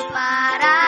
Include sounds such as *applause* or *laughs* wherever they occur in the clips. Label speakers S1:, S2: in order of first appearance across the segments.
S1: eu olho para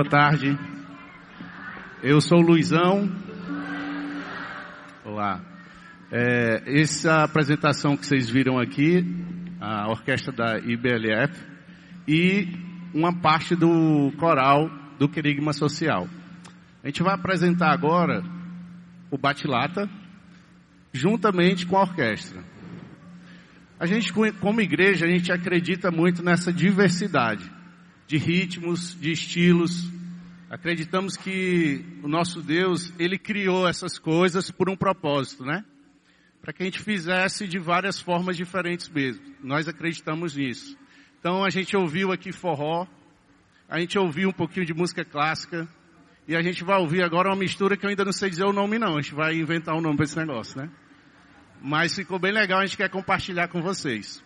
S2: Boa tarde. Eu sou o Luizão. Olá. É, essa apresentação que vocês viram aqui, a orquestra da IBLF, e uma parte do coral do Querigma Social. A gente vai apresentar agora o Batilata, juntamente com a orquestra. A gente, como igreja, a gente acredita muito nessa diversidade de ritmos, de estilos. Acreditamos que o nosso Deus, Ele criou essas coisas por um propósito, né? Para que a gente fizesse de várias formas diferentes mesmo. Nós acreditamos nisso. Então a gente ouviu aqui forró, a gente ouviu um pouquinho de música clássica, e a gente vai ouvir agora uma mistura que eu ainda não sei dizer o nome não. A gente vai inventar um nome para esse negócio, né? Mas ficou bem legal, a gente quer compartilhar com vocês.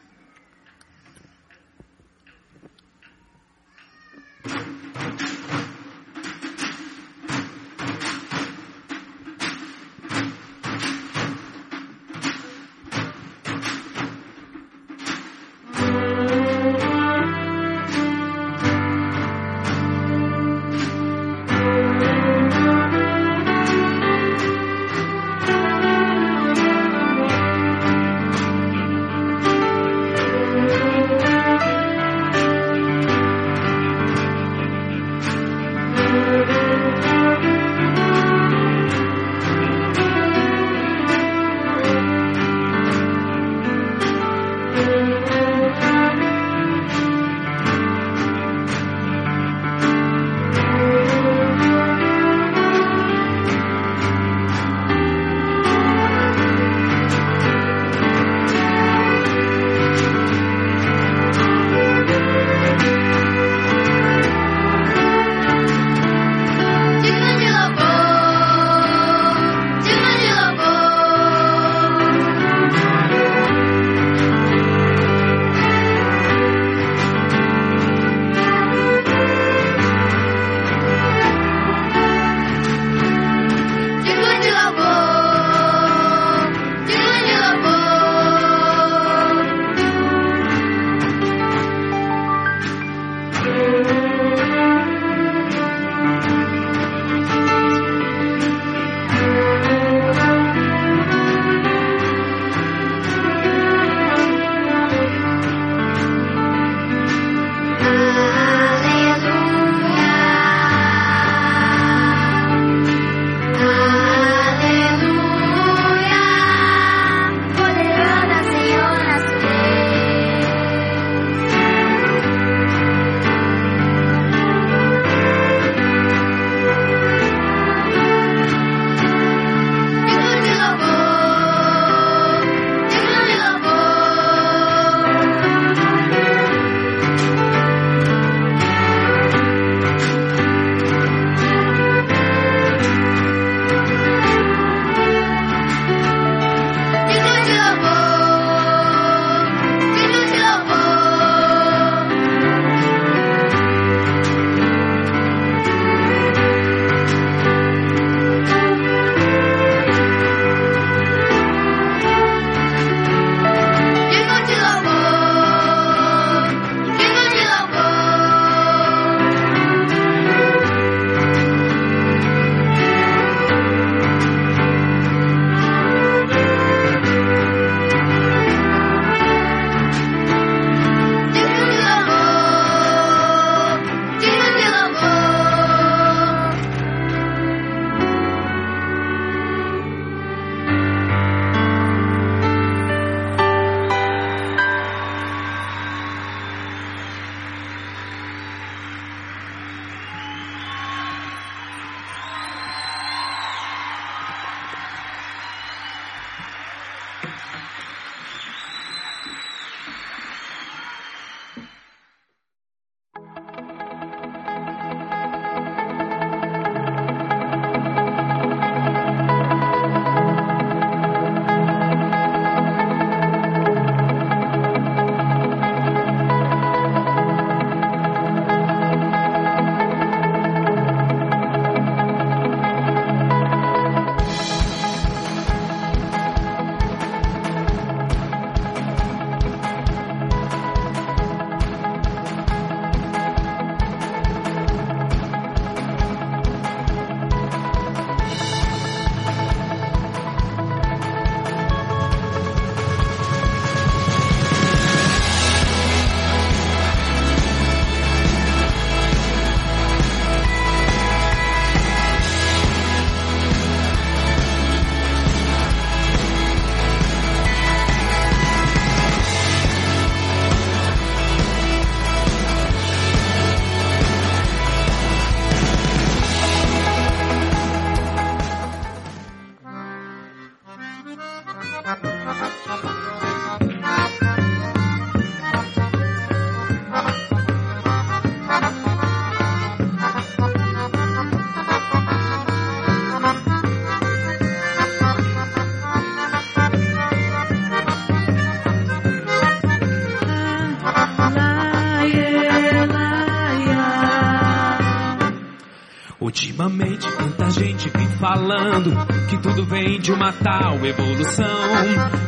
S3: Tudo vem de uma tal evolução.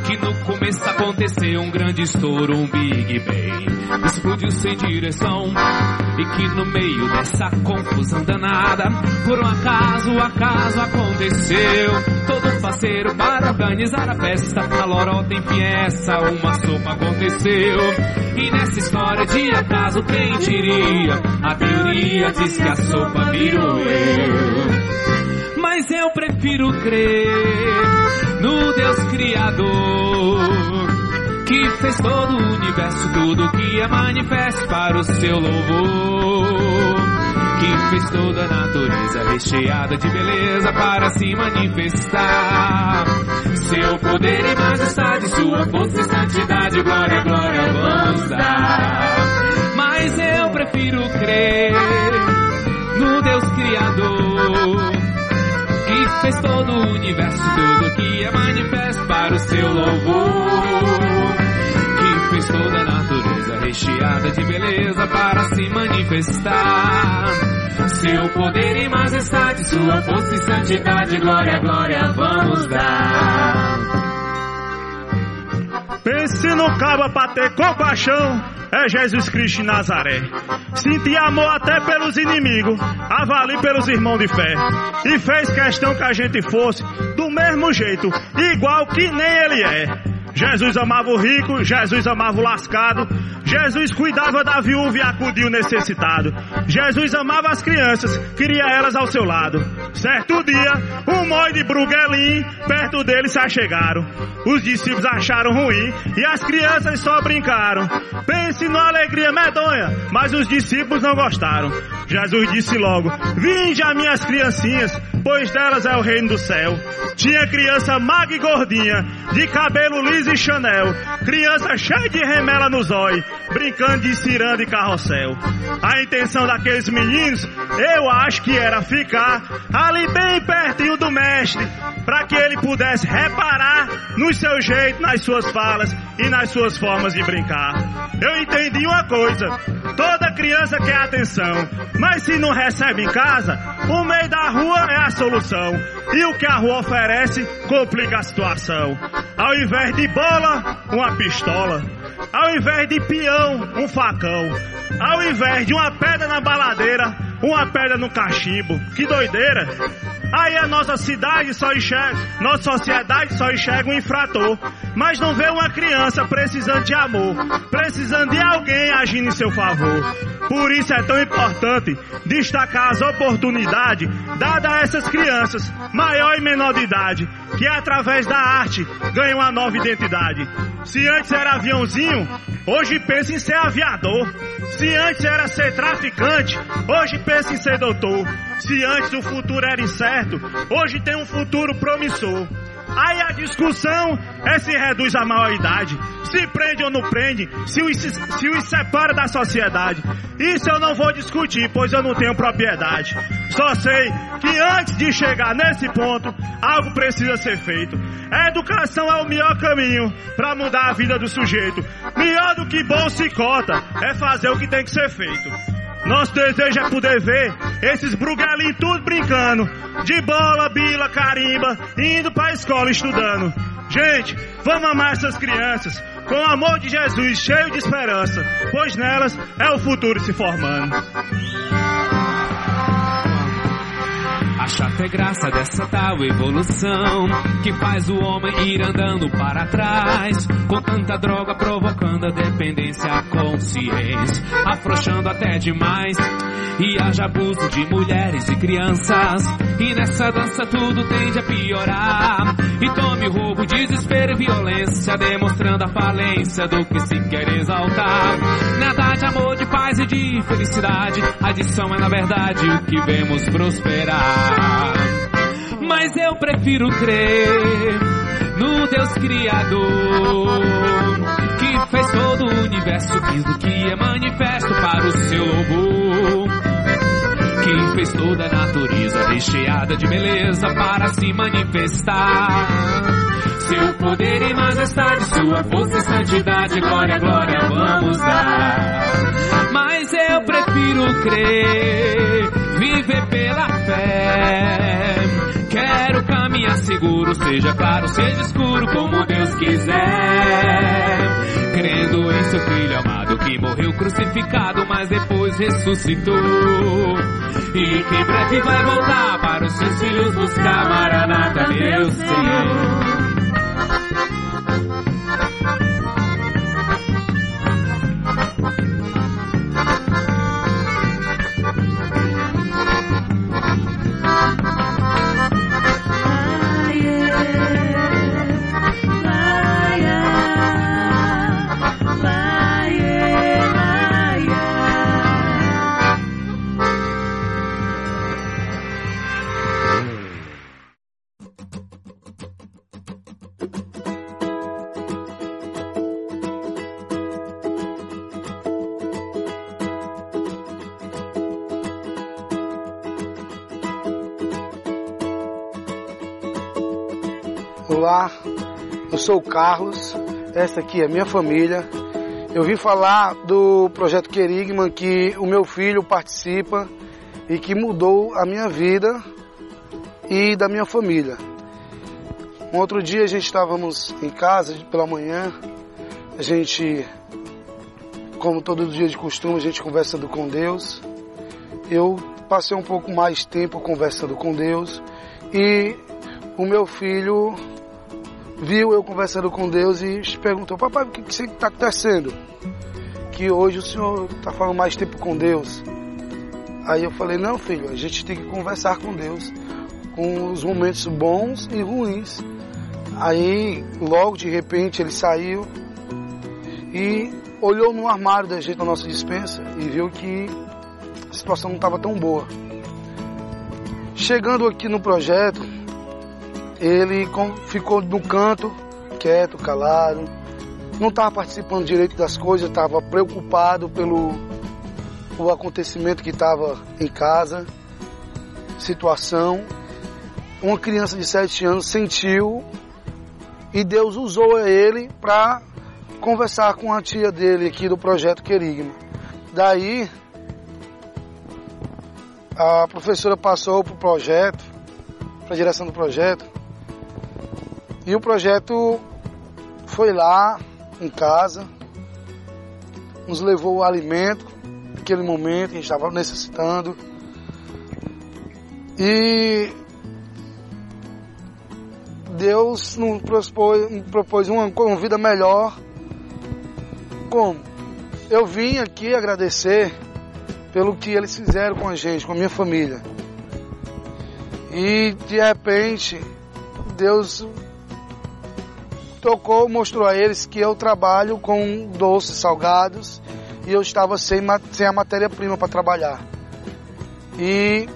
S3: Que no começo aconteceu um grande estouro, um Big Bang. Explodiu sem direção. E que no meio dessa confusão danada, por um acaso, acaso aconteceu. Todo parceiro para organizar a festa. A lorota em fiesta, uma sopa aconteceu. E nessa história de acaso, quem diria? A teoria diz que a sopa virou eu. Mas eu prefiro crer no Deus Criador. Que fez todo o universo, tudo que é manifesto para o seu louvor. Que fez toda a natureza recheada de beleza para se manifestar. Seu poder e majestade, sua força e santidade, glória, glória, vamos dar. Mas eu prefiro crer no Deus Criador, que fez todo o universo, tudo que é manifesto para o seu louvor, que fez toda a natureza recheada de beleza para se manifestar. Seu poder e majestade, sua força e santidade, glória, glória, vamos dar.
S4: Pense no cabo pra ter compaixão, é Jesus Cristo de Nazaré. Senti amor até pelos inimigos, avali pelos irmãos de fé. E fez questão que a gente fosse do mesmo jeito, igual que nem ele é. Jesus amava o rico, Jesus amava o lascado, Jesus cuidava da viúva e acudia o necessitado. Jesus amava as crianças, queria elas ao seu lado. Certo dia, um mói de Bruguelim perto dele se achegaram. Os discípulos acharam ruim e as crianças só brincaram. Pense numa alegria medonha, mas os discípulos não gostaram. Jesus disse logo: Vinde a minhas criancinhas, pois delas é o reino do céu. Tinha criança magra e gordinha, de cabelo liso e chanel, criança cheia de remela nos olhos, brincando de ciranda e carrossel. A intenção daqueles meninos, eu acho que era ficar ali bem pertinho do mestre, para que ele pudesse reparar nos seus jeitos, nas suas falas e nas suas formas de brincar. Eu entendi uma coisa: toda criança quer atenção, mas se não recebe em casa, o meio da rua é a solução. E o que a rua oferece complica a situação. Ao invés de bola, uma pistola. Ao invés de peão, um facão. Ao invés de uma pedra na baladeira, uma pedra no cachimbo. Que doideira! Aí a nossa cidade só enxerga, nossa sociedade só enxerga um infrator, mas não vê uma criança precisando de amor, precisando de alguém agindo em seu favor. Por isso é tão importante destacar as oportunidades dadas a essas crianças, maior e menor de idade, que através da arte ganham uma nova identidade. Se antes era aviãozinho, hoje pensa em ser aviador. Se antes era ser traficante, hoje pensa em ser doutor. Se antes o futuro era incerto, hoje tem um futuro promissor. Aí a discussão é se reduz à maior idade, se prende ou não prende, se os, se os separa da sociedade. Isso eu não vou discutir, pois eu não tenho propriedade. Só sei que antes de chegar nesse ponto, algo precisa ser feito. A educação é o melhor caminho para mudar a vida do sujeito. Melhor do que bolsa e cota é fazer o que tem que ser feito. Nosso desejo é poder ver esses brugalinhos tudo brincando, de bola, bila, carimba, indo pra escola estudando. Gente, vamos amar essas crianças com o amor de Jesus, cheio de esperança, pois nelas é o futuro se formando.
S3: Acho até graça dessa tal evolução que faz o homem ir andando para trás, com tanta droga provocando a dependência, a consciência, afrouxando até demais. E haja abuso de mulheres e crianças, e nessa dança tudo tende a piorar. E tome roubo, desespero e violência, demonstrando a falência do que se quer exaltar. Nada de amor, de paz e de felicidade, adição é na verdade o que vemos prosperar. Mas eu prefiro crer no Deus Criador, que fez todo o universo, tudo que é manifesto para o seu louvor. Que fez toda a natureza recheada de beleza para se manifestar. Seu poder e majestade, sua força e santidade, glória, glória, vamos dar. Mas eu prefiro crer, viver pela fé. Quero caminhar seguro, seja claro, seja escuro, como Deus quiser. Crendo em seu filho amado que morreu crucificado, mas depois ressuscitou. E que breve vai voltar para os seus filhos buscar Maranata, meu Senhor. Senhor.
S5: Olá, eu sou o Carlos, essa aqui é minha família. Eu vim falar do projeto Querigma que o meu filho participa e que mudou a minha vida e da minha família. Um outro dia a gente estávamos em casa pela manhã, a gente, como todo dia de costume, a gente conversando com Deus. Eu passei um pouco mais tempo conversando com Deus e o meu filho viu eu conversando com Deus e perguntou: Papai, o que está acontecendo? Que hoje o senhor está falando mais tempo com Deus. Aí eu falei: Não, filho, a gente tem que conversar com Deus, com os momentos bons e ruins. Aí, logo de repente, ele saiu e olhou no armário da gente, na nossa dispensa, e viu que a situação não estava tão boa. Chegando aqui no projeto, ele ficou no canto, quieto, calado, não estava participando direito das coisas, estava preocupado pelo o acontecimento que estava em casa, situação. Uma criança de 7 anos sentiu e Deus usou ele para conversar com a tia dele aqui do projeto Querigma. Daí a professora passou para o projeto, para a direção do projeto, e o projeto foi lá em casa, nos levou o alimento naquele momento, a gente estava necessitando. E Deus nos propôs, nos propôs uma, uma vida melhor. Como? Eu vim aqui agradecer pelo que eles fizeram com a gente, com a minha família. E de repente, Deus tocou, mostrou a eles que eu trabalho com doces salgados e eu estava sem, sem a matéria-prima para trabalhar. E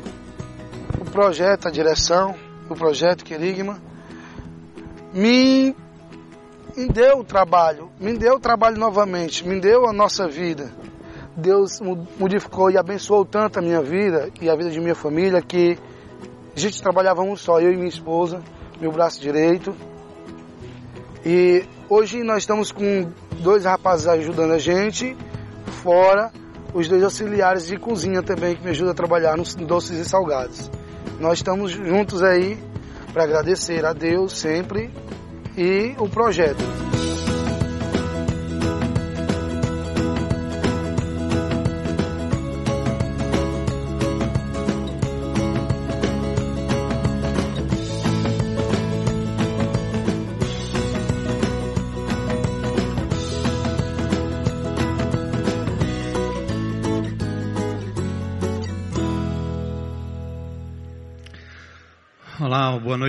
S5: o projeto, a direção, o projeto Querigma, me, me deu o trabalho, me deu o trabalho novamente, me deu a nossa vida. Deus modificou e abençoou tanto a minha vida e a vida de minha família que a gente trabalhava um só, eu e minha esposa, meu braço direito. E hoje nós estamos com dois rapazes ajudando a gente, fora os dois auxiliares de cozinha também que me ajudam a trabalhar nos doces e salgados. Nós estamos juntos aí para agradecer a Deus sempre e o projeto.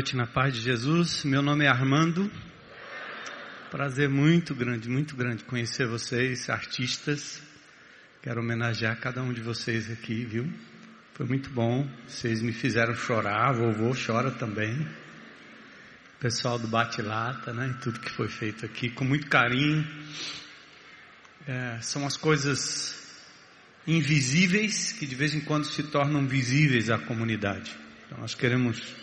S6: Noite na paz de Jesus. Meu nome é Armando. Prazer muito grande, muito grande conhecer vocês, artistas. Quero homenagear cada um de vocês aqui, viu? Foi muito bom. Vocês me fizeram chorar, vovô chora também. Pessoal do Bate-Lata, né? E tudo que foi feito aqui, com muito carinho. É, são as coisas invisíveis que de vez em quando se tornam visíveis à comunidade. Então nós queremos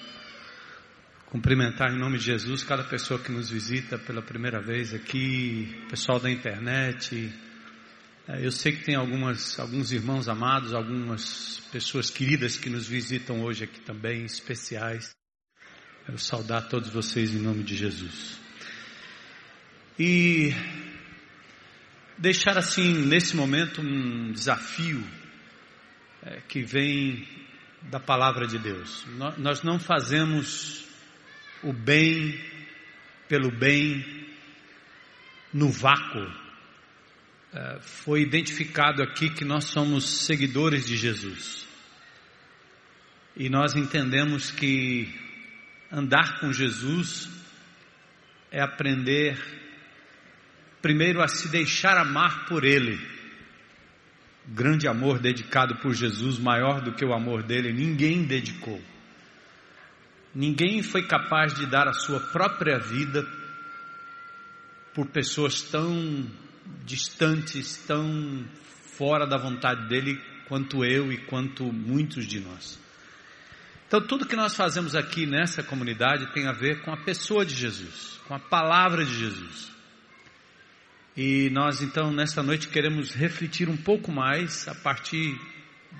S6: cumprimentar em nome de Jesus cada pessoa que nos visita pela primeira vez aqui, pessoal da internet. É, eu sei que tem algumas, alguns irmãos amados, algumas pessoas queridas que nos visitam hoje aqui também, especiais. Quero saudar todos vocês em nome de Jesus. E deixar assim, nesse momento, um desafio é, que vem da palavra de Deus. Nós não fazemos o bem pelo bem no vácuo. É, foi identificado aqui que nós somos seguidores de Jesus. E nós entendemos que Andar com Jesus é aprender, primeiro, a se deixar amar por Ele. Grande amor dedicado por Jesus, maior do que o amor dele, ninguém dedicou. Ninguém foi capaz de dar a sua própria vida por pessoas tão distantes, tão fora da vontade dele, quanto eu e quanto muitos de nós. Então, tudo que nós fazemos aqui nessa comunidade tem a ver com a pessoa de Jesus, com a palavra de Jesus. E nós, então, nesta noite queremos refletir um pouco mais a partir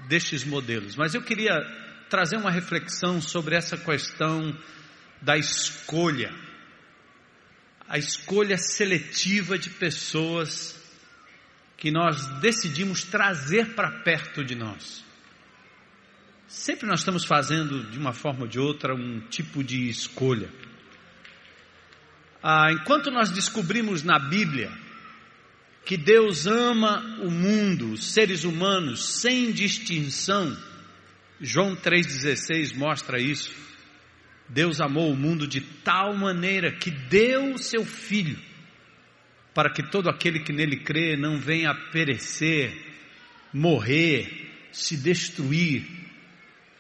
S6: destes modelos. Mas eu queria trazer uma reflexão sobre essa questão da escolha, a escolha seletiva de pessoas que nós decidimos trazer para perto de nós. Sempre nós estamos fazendo, de uma forma ou de outra, um tipo de escolha. Ah, enquanto nós descobrimos na Bíblia que Deus ama o mundo, os seres humanos, sem distinção, João 3,16 mostra isso. Deus amou o mundo de tal maneira que deu o seu Filho, para que todo aquele que nele crê não venha perecer, morrer, se destruir,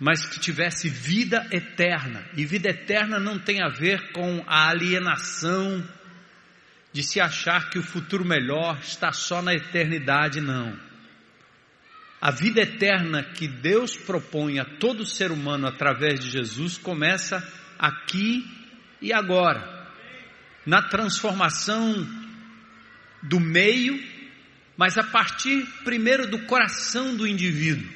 S6: mas que tivesse vida eterna. E vida eterna não tem a ver com a alienação de se achar que o futuro melhor está só na eternidade, não. A vida eterna que Deus propõe a todo ser humano através de Jesus começa aqui e agora, na transformação do meio, mas a partir primeiro do coração do indivíduo.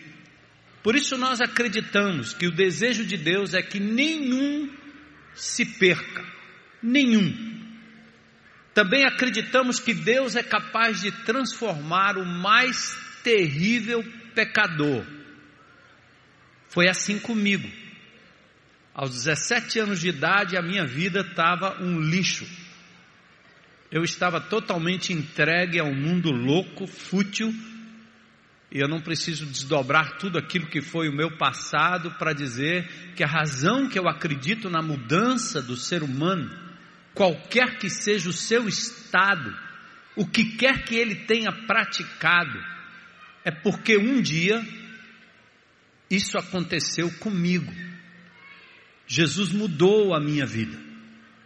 S6: Por isso nós acreditamos que o desejo de Deus é que nenhum se perca, nenhum. Também acreditamos que Deus é capaz de transformar o mais terrível pecador. Foi assim comigo. Aos 17 anos de idade, a minha vida estava um lixo. Eu estava totalmente entregue a um mundo louco, fútil, e eu não preciso desdobrar tudo aquilo que foi o meu passado para dizer que a razão que eu acredito na mudança do ser humano, qualquer que seja o seu estado, o que quer que ele tenha praticado, é porque um dia isso aconteceu comigo. Jesus mudou a minha vida,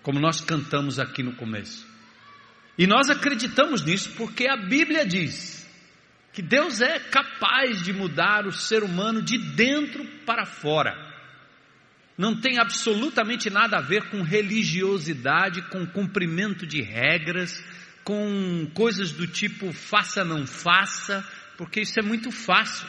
S6: como nós cantamos aqui no começo. E nós acreditamos nisso porque a Bíblia diz que Deus é capaz de mudar o ser humano de dentro para fora. Não tem absolutamente nada a ver com religiosidade, com cumprimento de regras, com coisas do tipo faça não faça, porque isso é muito fácil.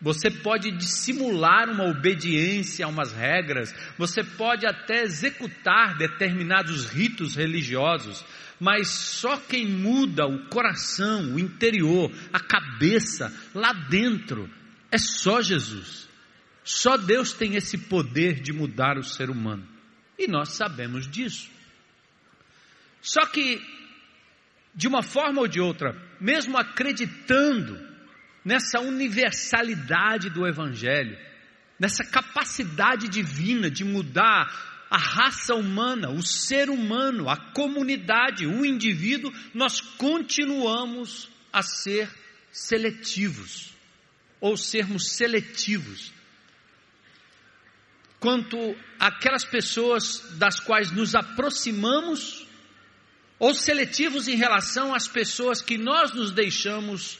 S6: Você pode dissimular uma obediência a umas regras, você pode até executar determinados ritos religiosos, mas só quem muda o coração, o interior, a cabeça, lá dentro, é só Jesus. Só Deus tem esse poder de mudar o ser humano. E nós sabemos disso. Só que, de uma forma ou de outra, mesmo acreditando nessa universalidade do Evangelho, nessa capacidade divina de mudar a raça humana, o ser humano, a comunidade, o indivíduo, nós continuamos a ser seletivos, ou sermos seletivos, quanto aquelas pessoas das quais nos aproximamos, ou seletivos em relação às pessoas que nós nos deixamos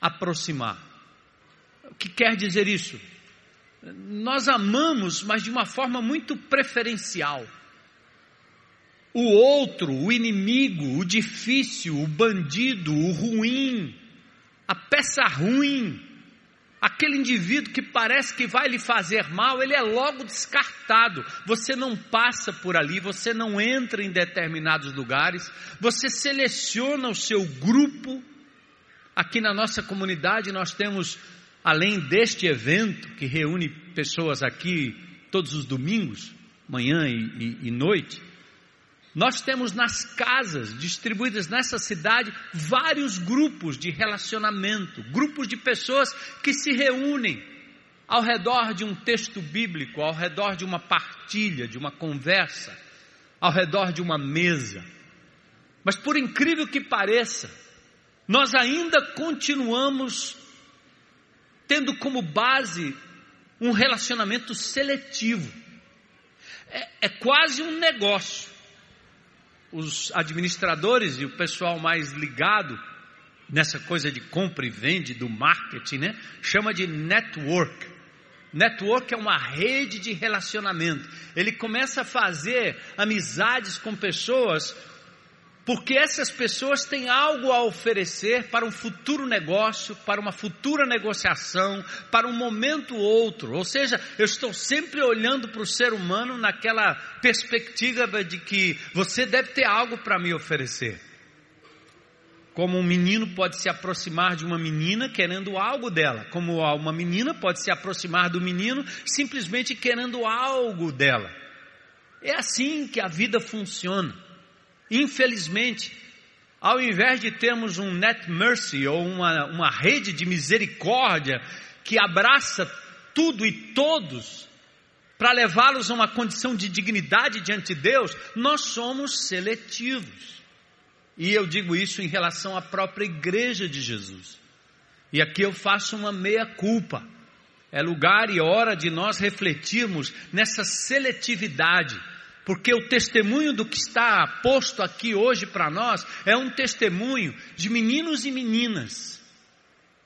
S6: aproximar. O que quer dizer isso? nós amamos, mas de uma forma muito preferencial. O outro, o inimigo, o difícil, o bandido, o ruim, a peça ruim, Aquele indivíduo que parece que vai lhe fazer mal, ele é logo descartado. Você não passa por ali, você não entra em determinados lugares, você seleciona o seu grupo. Aqui na nossa comunidade nós temos, além deste evento que reúne pessoas aqui todos os domingos, manhã e, e, e noite, nós temos nas casas distribuídas nessa cidade vários grupos de relacionamento, grupos de pessoas que se reúnem ao redor de um texto bíblico, ao redor de uma partilha, de uma conversa, ao redor de uma mesa. Mas por incrível que pareça, nós ainda continuamos tendo como base um relacionamento seletivo. É, é quase um negócio os administradores e o pessoal mais ligado nessa coisa de compra e vende, do marketing, né? Chama de network. Network é uma rede de relacionamento. Ele começa a fazer amizades com pessoas porque essas pessoas têm algo a oferecer para um futuro negócio, para uma futura negociação, para um momento ou outro. Ou seja, eu estou sempre olhando para o ser humano naquela perspectiva de que você deve ter algo para me oferecer. Como um menino pode se aproximar de uma menina querendo algo dela, como uma menina pode se aproximar do menino simplesmente querendo algo dela. É assim que a vida funciona. Infelizmente, ao invés de termos um net mercy ou uma, uma rede de misericórdia que abraça tudo e todos para levá-los a uma condição de dignidade diante de Deus, nós somos seletivos. E eu digo isso em relação à própria igreja de Jesus. E aqui eu faço uma meia-culpa. É lugar e hora de nós refletirmos nessa seletividade porque o testemunho do que está posto aqui hoje para nós é um testemunho de meninos e meninas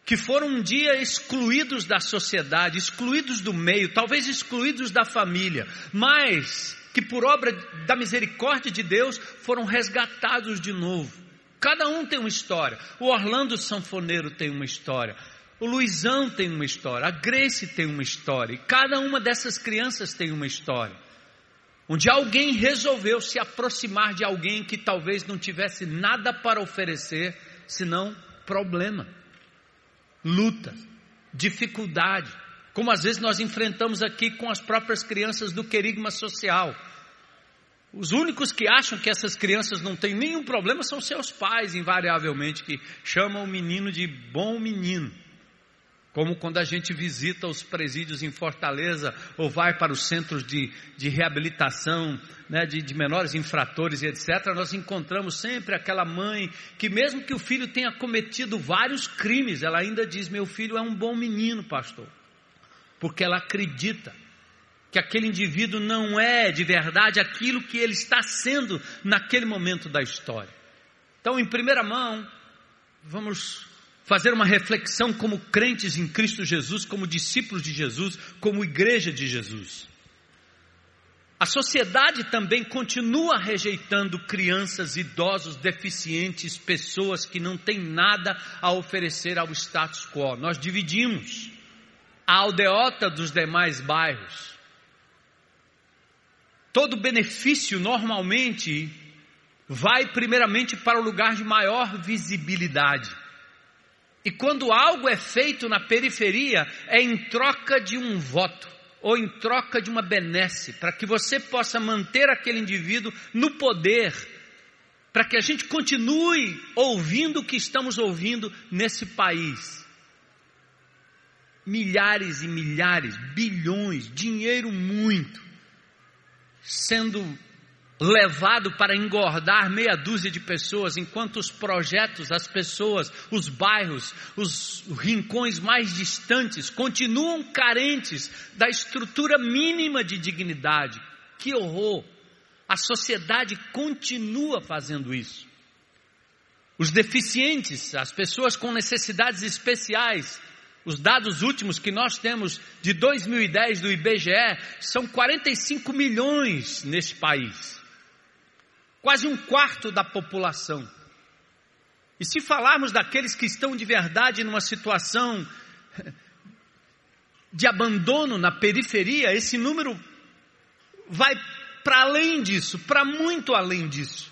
S6: que foram um dia excluídos da sociedade, excluídos do meio, talvez excluídos da família, mas que por obra da misericórdia de Deus foram resgatados de novo. Cada um tem uma história. O Orlando Sanfoneiro tem uma história. O Luizão tem uma história. A Grace tem uma história. E cada uma dessas crianças tem uma história onde alguém resolveu se aproximar de alguém que talvez não tivesse nada para oferecer, senão problema, luta, dificuldade, como às vezes nós enfrentamos aqui com as próprias crianças do querigma social. Os únicos que acham que essas crianças não têm nenhum problema são seus pais, invariavelmente, que chamam o menino de bom menino. Como quando a gente visita os presídios em Fortaleza ou vai para os centros de, de reabilitação né, de, de menores infratores e etc., nós encontramos sempre aquela mãe que, mesmo que o filho tenha cometido vários crimes, ela ainda diz: Meu filho é um bom menino, pastor. Porque ela acredita que aquele indivíduo não é de verdade aquilo que ele está sendo naquele momento da história. Então, em primeira mão, vamos fazer uma reflexão como crentes em Cristo Jesus, como discípulos de Jesus, como igreja de Jesus. A sociedade também continua rejeitando crianças, idosos, deficientes, pessoas que não têm nada a oferecer ao status quo. Nós dividimos a aldeota dos demais bairros. Todo benefício normalmente vai primeiramente para o lugar de maior visibilidade. E quando algo é feito na periferia, é em troca de um voto ou em troca de uma benesse, para que você possa manter aquele indivíduo no poder, para que a gente continue ouvindo o que estamos ouvindo nesse país. Milhares e milhares, bilhões, dinheiro muito, sendo levado para engordar meia dúzia de pessoas, enquanto os projetos, as pessoas, os bairros, os rincões mais distantes continuam carentes da estrutura mínima de dignidade. Que horror! A sociedade continua fazendo isso. Os deficientes, as pessoas com necessidades especiais, os dados últimos que nós temos de 2010 do IBGE são 45 milhões nesse país quase um quarto da população. E se falarmos daqueles que estão de verdade numa situação de abandono na periferia, esse número vai para além disso, para muito além disso.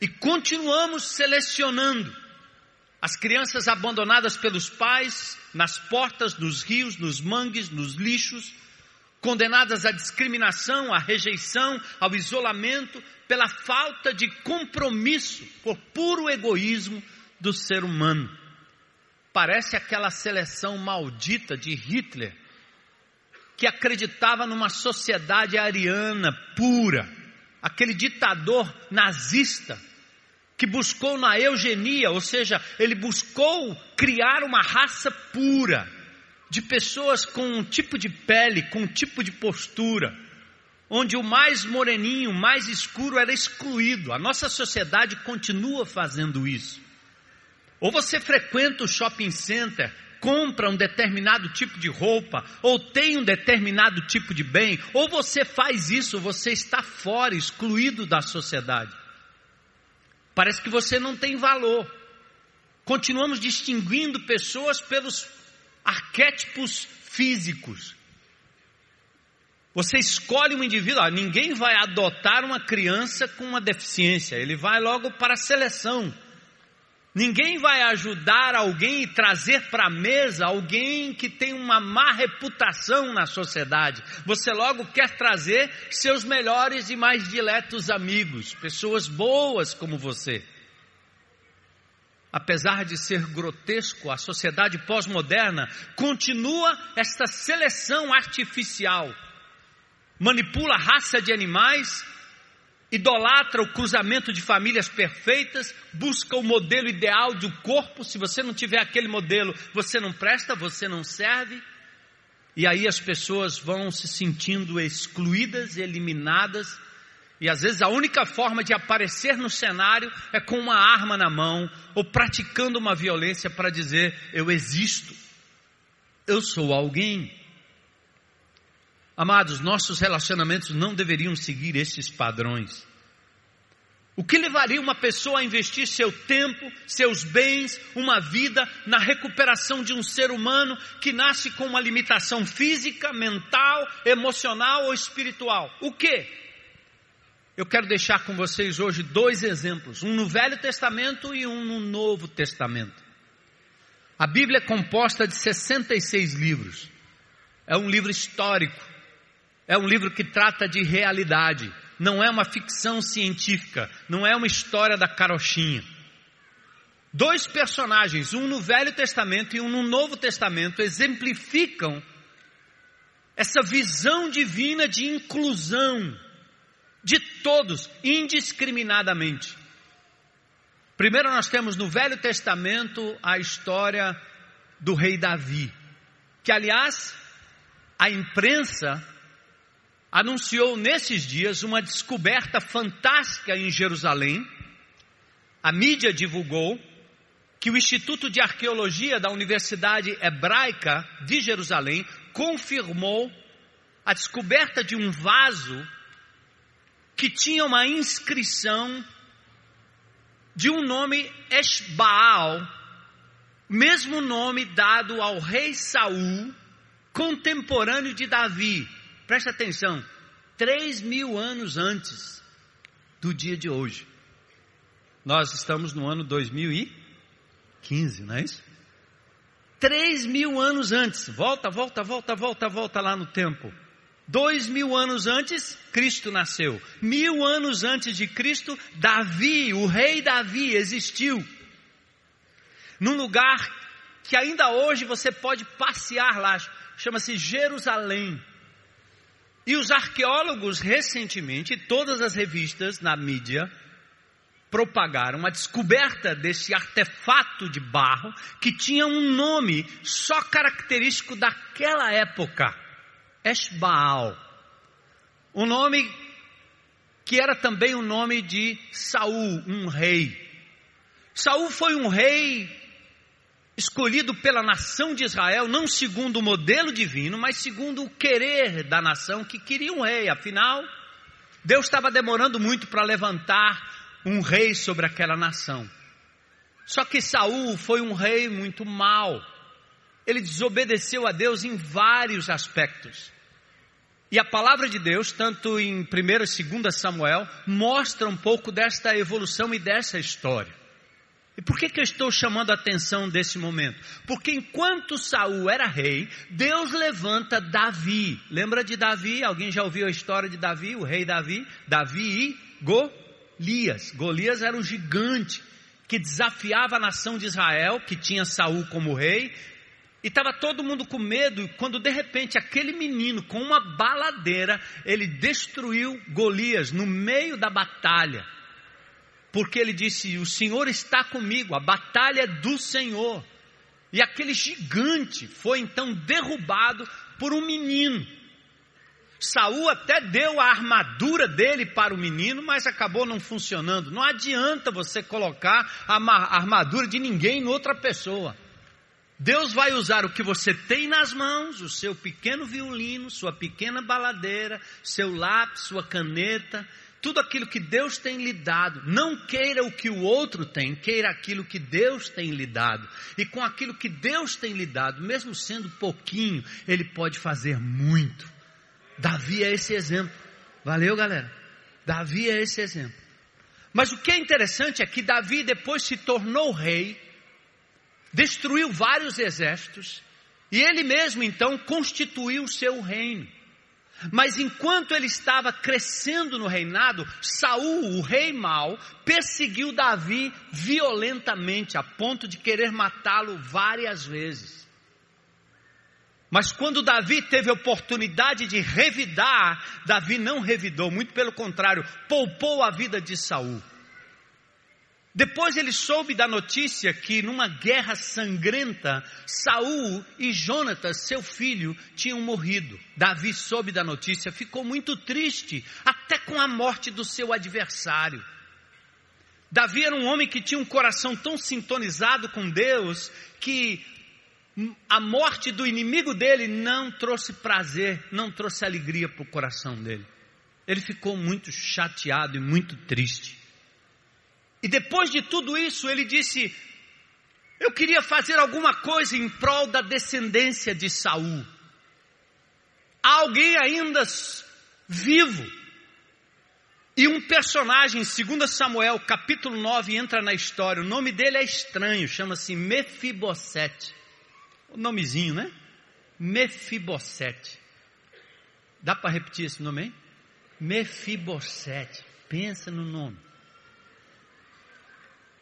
S6: E continuamos selecionando as crianças abandonadas pelos pais nas portas, nos rios, nos mangues, nos lixos, condenadas à discriminação, à rejeição, ao isolamento, pela falta de compromisso, por puro egoísmo do ser humano. Parece aquela seleção maldita de Hitler, que acreditava numa sociedade ariana pura, aquele ditador nazista que buscou na eugenia, ou seja, ele buscou criar uma raça pura, de pessoas com um tipo de pele, com um tipo de postura, onde o mais moreninho, mais escuro era excluído. A nossa sociedade continua fazendo isso. Ou você frequenta o shopping center, compra um determinado tipo de roupa, ou tem um determinado tipo de bem, ou você faz isso, você está fora, excluído da sociedade. Parece que você não tem valor. Continuamos distinguindo pessoas pelos arquétipos físicos. Você escolhe um indivíduo, ah, ninguém vai adotar uma criança com uma deficiência, ele vai logo para a seleção. Ninguém vai ajudar alguém e trazer para a mesa alguém que tem uma má reputação na sociedade. Você logo quer trazer seus melhores e mais diletos amigos, pessoas boas como você. Apesar de ser grotesco, a sociedade pós-moderna continua esta seleção artificial. Manipula a raça de animais idolatra o cruzamento de famílias perfeitas, busca o modelo ideal do corpo. Se você não tiver aquele modelo, você não presta, você não serve. E aí as pessoas vão se sentindo excluídas, eliminadas. E às vezes a única forma de aparecer no cenário é com uma arma na mão ou praticando uma violência para dizer: eu existo, eu sou alguém. Amados, nossos relacionamentos não deveriam seguir esses padrões. O que levaria uma pessoa a investir seu tempo, seus bens, uma vida na recuperação de um ser humano que nasce com uma limitação física, mental, emocional ou espiritual? O que? Eu quero deixar com vocês hoje dois exemplos, um no Velho Testamento e um no Novo Testamento. A Bíblia é composta de 66 livros. É um livro histórico é um livro que trata de realidade, não é uma ficção científica, não é uma história da carochinha. Dois personagens, um no Velho Testamento e um no Novo Testamento, exemplificam essa visão divina de inclusão de todos, indiscriminadamente. Primeiro, nós temos no Velho Testamento a história do rei Davi, que, aliás, a imprensa anunciou nesses dias uma descoberta fantástica em Jerusalém. A mídia divulgou que o Instituto de Arqueologia da Universidade Hebraica de Jerusalém confirmou a descoberta de um vaso que tinha uma inscrição de um nome Esbaal, mesmo nome dado ao rei Saul, contemporâneo de Davi, Preste atenção, três mil anos antes do dia de hoje. Nós estamos no ano 2015, não é isso? Três mil anos antes, volta, volta, volta, volta, volta lá no tempo. Dois mil anos antes, Cristo nasceu. Mil anos antes de Cristo, Davi, o rei Davi, existiu. Num lugar que ainda hoje você pode passear lá, chama-se Jerusalém. E os arqueólogos recentemente, todas as revistas na mídia, propagaram a descoberta desse artefato de barro que tinha um nome só característico daquela época, Esbaal. Um nome que era também o nome de Saul, um rei. Saul foi um rei escolhido pela nação de Israel, não segundo o modelo divino, mas segundo o querer da nação que queria um rei. Afinal, Deus estava demorando muito para levantar um rei sobre aquela nação. Só que Saul foi um rei muito mau. ele desobedeceu a Deus em vários aspectos. E a palavra de Deus, tanto em 1 e 2 Samuel, mostra um pouco desta evolução e dessa história. E por que, que eu estou chamando a atenção desse momento? Porque enquanto Saul era rei, Deus levanta Davi. Lembra de Davi? Alguém já ouviu a história de Davi, o rei Davi? Davi e Golias. Golias era um gigante que desafiava a nação de Israel, que tinha Saul como rei, e estava todo mundo com medo, quando de repente aquele menino com uma baladeira, ele destruiu Golias no meio da batalha porque ele disse: O Senhor está comigo, a batalha é do Senhor. E aquele gigante foi então derrubado por um menino. Saul até deu a armadura dele para o menino, mas acabou não funcionando. Não adianta você colocar a armadura de ninguém em outra pessoa. Deus vai usar o que você tem nas mãos, o seu pequeno violino, sua pequena baladeira, seu lápis, sua caneta, tudo aquilo que Deus tem lhe dado. Não queira o que o outro tem, queira aquilo que Deus tem lhe dado. E com aquilo que Deus tem lhe dado, mesmo sendo pouquinho, ele pode fazer muito. Davi é esse exemplo. Valeu, galera? Davi é esse exemplo. Mas o que é interessante é que Davi depois se tornou rei, destruiu vários exércitos, e ele mesmo então constituiu o seu reino. Mas enquanto ele estava crescendo no reinado, Saul, o rei mau, perseguiu Davi violentamente, a ponto de querer matá-lo várias vezes. Mas quando Davi teve a oportunidade de revidar, Davi não revidou, muito pelo contrário, poupou a vida de Saul. Depois ele soube da notícia que numa guerra sangrenta, Saul e Jonatas, seu filho, tinham morrido. Davi soube da notícia, ficou muito triste, até com a morte do seu adversário. Davi era um homem que tinha um coração tão sintonizado com Deus que a morte do inimigo dele não trouxe prazer, não trouxe alegria para o coração dele. Ele ficou muito chateado e muito triste. E depois de tudo isso, ele disse: Eu queria fazer alguma coisa em prol da descendência de Saul. Há alguém ainda vivo. E um personagem, segundo Samuel, capítulo 9, entra na história. O nome dele é estranho, chama-se Mefibosete. O nomezinho, né? Mefibosete. Dá para repetir esse nome aí? Mefibosete. Pensa no nome.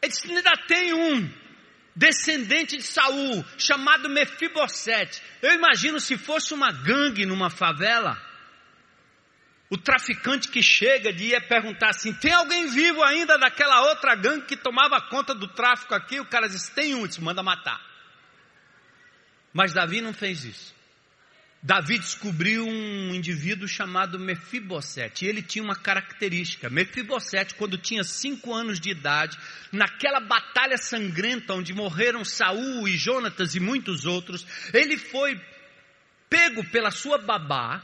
S6: Ele disse, ainda tem um descendente de Saul, chamado Mefibosete. Eu imagino se fosse uma gangue numa favela, o traficante que chega de ia perguntar assim: tem alguém vivo ainda daquela outra gangue que tomava conta do tráfico aqui? O cara disse: tem um, disse, manda matar. Mas Davi não fez isso. Davi descobriu um indivíduo chamado Mefibosete. E ele tinha uma característica. Mefibosete, quando tinha cinco anos de idade, naquela batalha sangrenta onde morreram Saul e Jonatas e muitos outros, ele foi pego pela sua babá.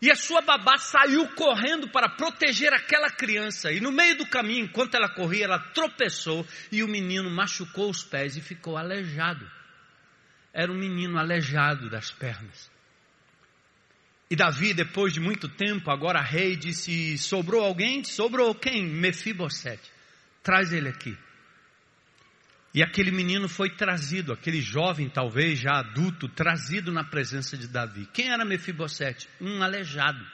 S6: E a sua babá saiu correndo para proteger aquela criança. E no meio do caminho, enquanto ela corria, ela tropeçou e o menino machucou os pés e ficou aleijado era um menino aleijado das pernas. E Davi, depois de muito tempo, agora rei, disse: Sobrou alguém? Sobrou quem? Mefibosete. Traz ele aqui. E aquele menino foi trazido, aquele jovem, talvez já adulto, trazido na presença de Davi. Quem era Mefibosete? Um aleijado.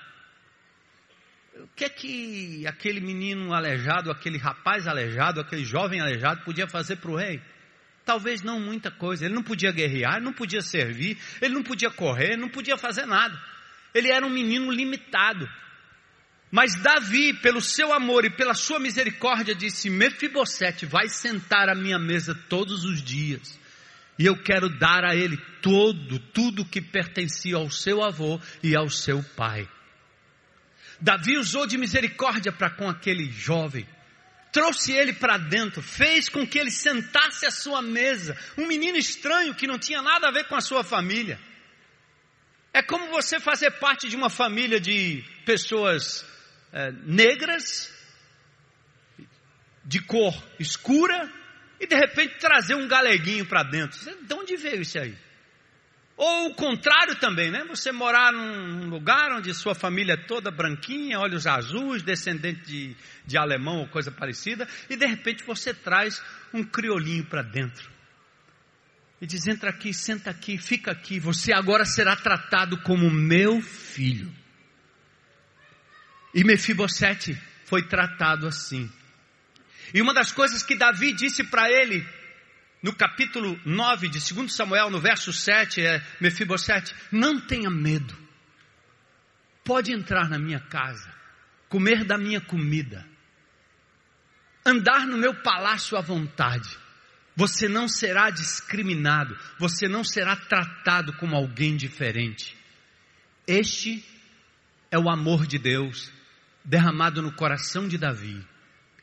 S6: O que é que aquele menino aleijado, aquele rapaz aleijado, aquele jovem aleijado podia fazer para o rei? Talvez não muita coisa. Ele não podia guerrear, ele não podia servir, ele não podia correr, não podia fazer nada. Ele era um menino limitado. Mas Davi, pelo seu amor e pela sua misericórdia, disse: Mefibosete, vai sentar à minha mesa todos os dias. E eu quero dar a ele todo, tudo que pertencia ao seu avô e ao seu pai. Davi usou de misericórdia para com aquele jovem trouxe ele para dentro, fez com que ele sentasse à sua mesa, um menino estranho que não tinha nada a ver com a sua família. É como você fazer parte de uma família de pessoas é, negras, de cor escura, e de repente trazer um galeguinho para dentro. De onde veio isso aí? Ou o contrário também, né? Você morar num lugar onde sua família é toda branquinha, olhos azuis, descendente de, de alemão ou coisa parecida, e de repente você traz um criolinho para dentro. E diz: entra aqui, senta aqui, fica aqui, você agora será tratado como meu filho. E Mefibosete foi tratado assim. E uma das coisas que Davi disse para ele, no capítulo 9 de 2 Samuel, no verso 7, é Mefibosete, não tenha medo. Pode entrar na minha casa, comer da minha comida, andar no meu palácio à vontade. Você não será discriminado, você não será tratado como alguém diferente. Este é o amor de Deus derramado no coração de Davi,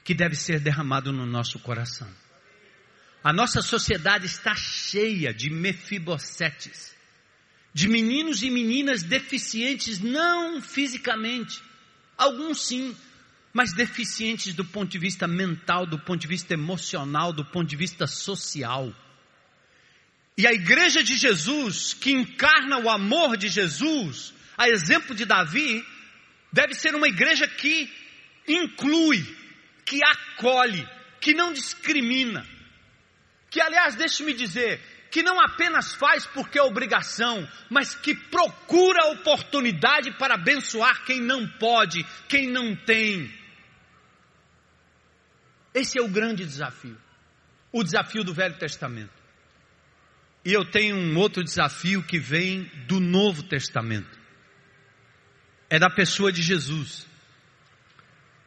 S6: que deve ser derramado no nosso coração. A nossa sociedade está cheia de mefibosetes, de meninos e meninas deficientes, não fisicamente, alguns sim, mas deficientes do ponto de vista mental, do ponto de vista emocional, do ponto de vista social. E a igreja de Jesus, que encarna o amor de Jesus, a exemplo de Davi, deve ser uma igreja que inclui, que acolhe, que não discrimina que aliás, deixe-me dizer, que não apenas faz porque é obrigação, mas que procura oportunidade para abençoar quem não pode, quem não tem. Esse é o grande desafio, o desafio do Velho Testamento. E eu tenho um outro desafio que vem do Novo Testamento. É da pessoa de Jesus.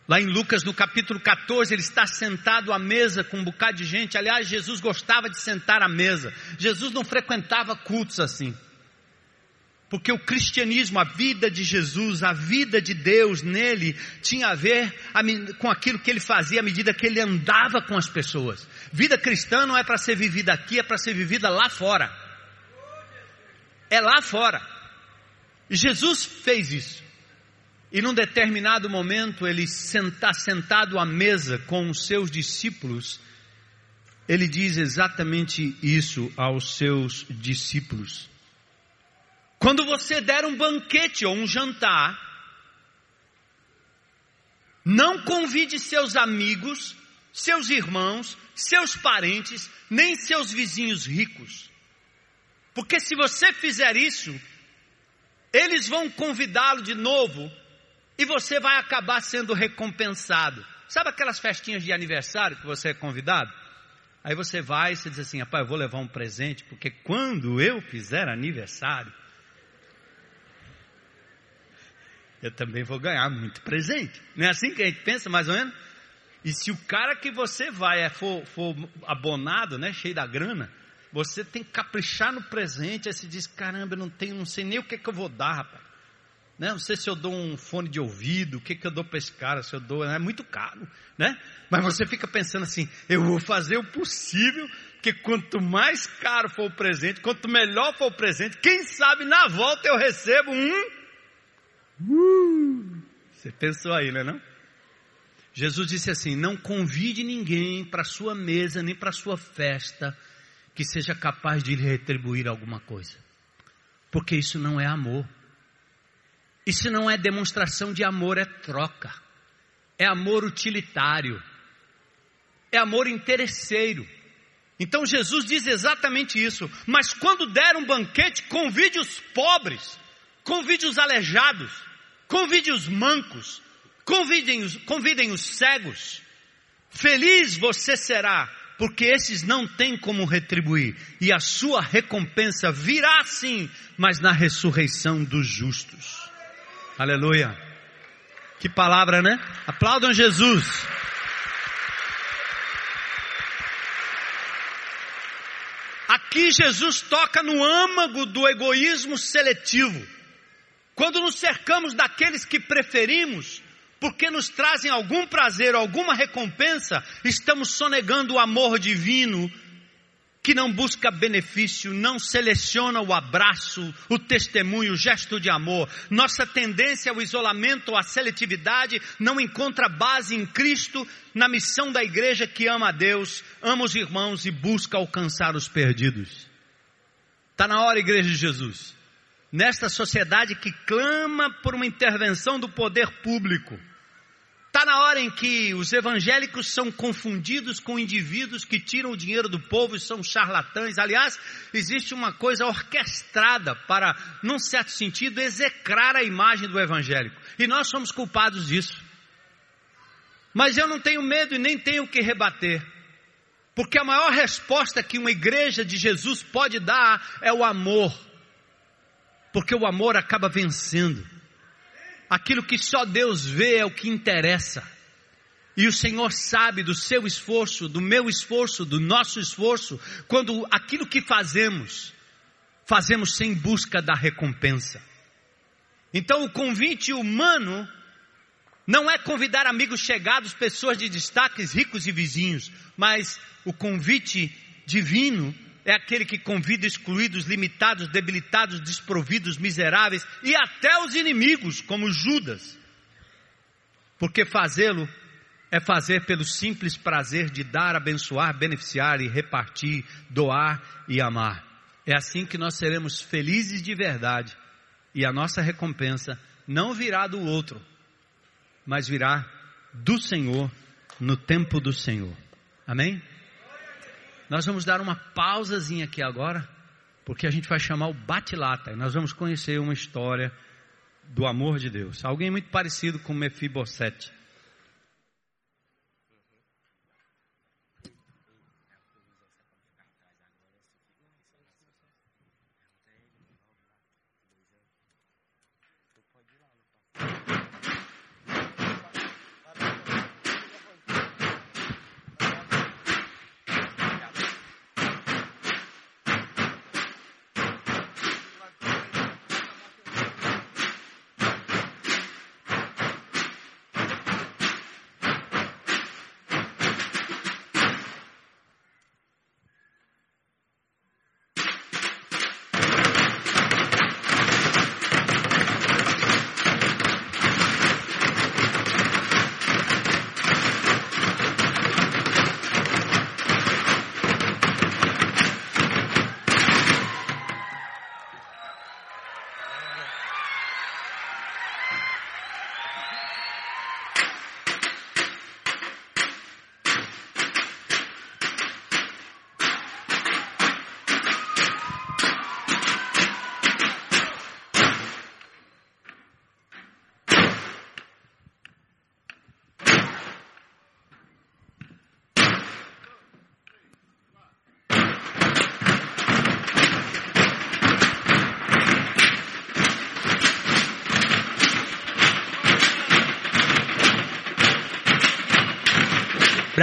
S6: Lá em Lucas, no capítulo 14, ele está sentado à mesa com um bocado de gente. Aliás, Jesus gostava de sentar à mesa. Jesus não frequentava cultos assim. Porque o cristianismo, a vida de Jesus, a vida de Deus nele, tinha a ver com aquilo que ele fazia à medida que ele andava com as pessoas. Vida cristã não é para ser vivida aqui, é para ser vivida lá fora. É lá fora. E Jesus fez isso. E num determinado momento, ele está sentado à mesa com os seus discípulos, ele diz exatamente isso aos seus discípulos. Quando você der um banquete ou um jantar, não convide seus amigos, seus irmãos, seus parentes, nem seus vizinhos ricos. Porque se você fizer isso, eles vão convidá-lo de novo e você vai acabar sendo recompensado. Sabe aquelas festinhas de aniversário que você é convidado? Aí você vai e você diz assim, rapaz, eu vou levar um presente, porque quando eu fizer aniversário, eu também vou ganhar muito presente. Não é assim que a gente pensa, mais ou menos? E se o cara que você vai é, for, for abonado, né, cheio da grana, você tem que caprichar no presente. Aí você diz, caramba, eu não tenho, não sei nem o que, é que eu vou dar, rapaz. Né? Não sei se eu dou um fone de ouvido, o que, que eu dou para esse cara, se eu dou, é muito caro, né? Mas você fica pensando assim, eu vou fazer o possível, que quanto mais caro for o presente, quanto melhor for o presente, quem sabe na volta eu recebo um. Uh, você pensou aí, né não? Jesus disse assim: não convide ninguém para sua mesa nem para sua festa que seja capaz de lhe retribuir alguma coisa, porque isso não é amor. Isso não é demonstração de amor, é troca. É amor utilitário. É amor interesseiro. Então Jesus diz exatamente isso. Mas quando der um banquete, convide os pobres, convide os aleijados, convide os mancos, convidem os, convidem os cegos. Feliz você será, porque esses não têm como retribuir, e a sua recompensa virá sim, mas na ressurreição dos justos. Aleluia. Que palavra, né? Aplaudam Jesus. Aqui Jesus toca no âmago do egoísmo seletivo. Quando nos cercamos daqueles que preferimos, porque nos trazem algum prazer, alguma recompensa, estamos sonegando o amor divino que não busca benefício, não seleciona o abraço, o testemunho, o gesto de amor. Nossa tendência ao isolamento, à seletividade, não encontra base em Cristo, na missão da igreja que ama a Deus, ama os irmãos e busca alcançar os perdidos. Está na hora, igreja de Jesus. Nesta sociedade que clama por uma intervenção do poder público. Está na hora em que os evangélicos são confundidos com indivíduos que tiram o dinheiro do povo e são charlatães. Aliás, existe uma coisa orquestrada para, num certo sentido, execrar a imagem do evangélico. E nós somos culpados disso. Mas eu não tenho medo e nem tenho que rebater. Porque a maior resposta que uma igreja de Jesus pode dar é o amor. Porque o amor acaba vencendo. Aquilo que só Deus vê é o que interessa. E o Senhor sabe do seu esforço, do meu esforço, do nosso esforço, quando aquilo que fazemos, fazemos sem busca da recompensa. Então o convite humano não é convidar amigos chegados, pessoas de destaques, ricos e vizinhos, mas o convite divino é aquele que convida excluídos, limitados, debilitados, desprovidos, miseráveis e até os inimigos, como Judas. Porque fazê-lo é fazer pelo simples prazer de dar, abençoar, beneficiar e repartir, doar e amar. É assim que nós seremos felizes de verdade e a nossa recompensa não virá do outro, mas virá do Senhor no tempo do Senhor. Amém? Nós vamos dar uma pausazinha aqui agora, porque a gente vai chamar o bate-lata e nós vamos conhecer uma história do amor de Deus. Alguém muito parecido com Mefibosete.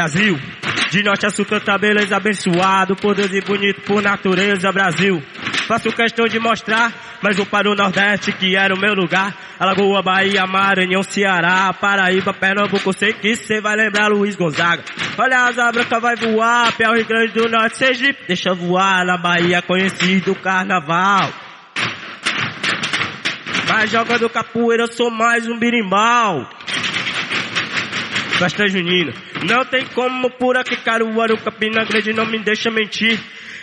S7: Brasil. De norte a sul tanta beleza abençoado por Deus e bonito por natureza, Brasil. Faço questão de mostrar, mas vou para o Nordeste que era o meu lugar. Alagoa, Bahia, Maranhão, Ceará, Paraíba, Pernambuco, sei que cê vai lembrar Luiz Gonzaga. Olha a asa branca vai voar, Piau Rio Grande do Norte, Sergipe, deixa voar na Bahia, conhecido Carnaval. Mas jogando capoeira, eu sou mais um birimbau. Festa junina. Não tem como por aqui, Caruaru, Campina Grande, não me deixa mentir.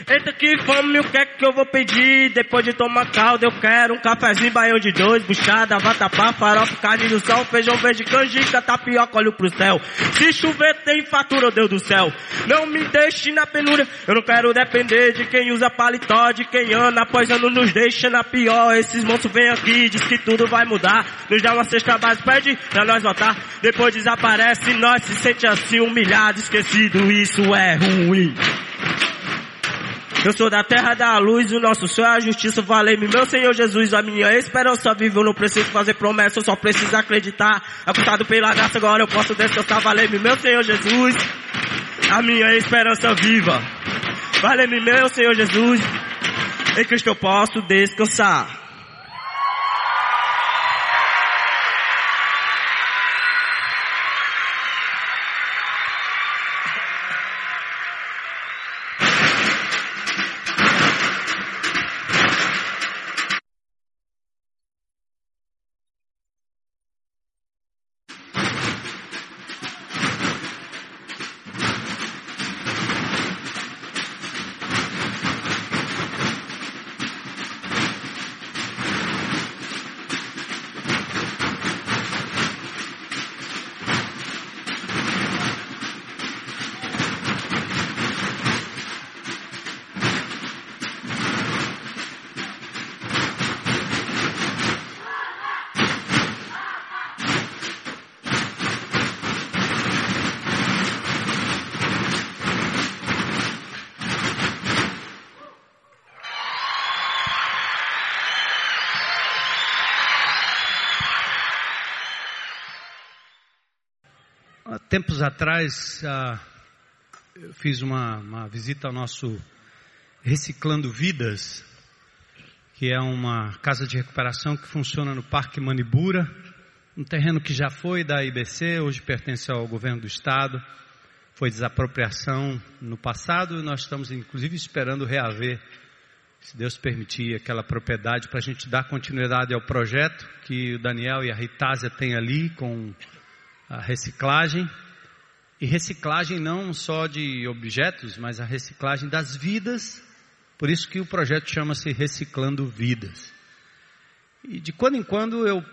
S7: Eita que fome, o que é que eu vou pedir? Depois de tomar caldo, eu quero um cafezinho, baião de dois, buchada, vatapá, farofa, carne do sol, feijão verde, canjica, tapioca, olho pro céu. Se chover, tem fatura, oh Deus do céu. Não me deixe na penúria, eu não quero depender de quem usa paletó, de quem anda após ano nos deixa na pior. Esses monstros vêm aqui, diz que tudo vai mudar. Nos dá uma cesta base, pede pra nós votar. Depois desaparece, nós se sente assim humilhado, esquecido, isso é ruim. Eu sou da terra da luz, o nosso sonho é a justiça, valei-me, meu Senhor Jesus, a minha esperança vive, eu não preciso fazer promessa, eu só preciso acreditar. Acusado pela graça, agora eu posso descansar, valei-me, meu Senhor Jesus, a minha esperança viva. Valei-me, meu Senhor Jesus, em Cristo eu posso descansar.
S6: Tempos atrás, ah, eu fiz uma, uma visita ao nosso Reciclando Vidas, que é uma casa de recuperação que funciona no Parque Manibura, um terreno que já foi da IBC, hoje pertence ao governo do estado. Foi desapropriação no passado e nós estamos inclusive esperando reaver, se Deus permitir, aquela propriedade para a gente dar continuidade ao projeto que o Daniel e a Ritásia têm ali com a reciclagem. E reciclagem não só de objetos, mas a reciclagem das vidas. Por isso que o projeto chama-se Reciclando Vidas. E de quando em quando eu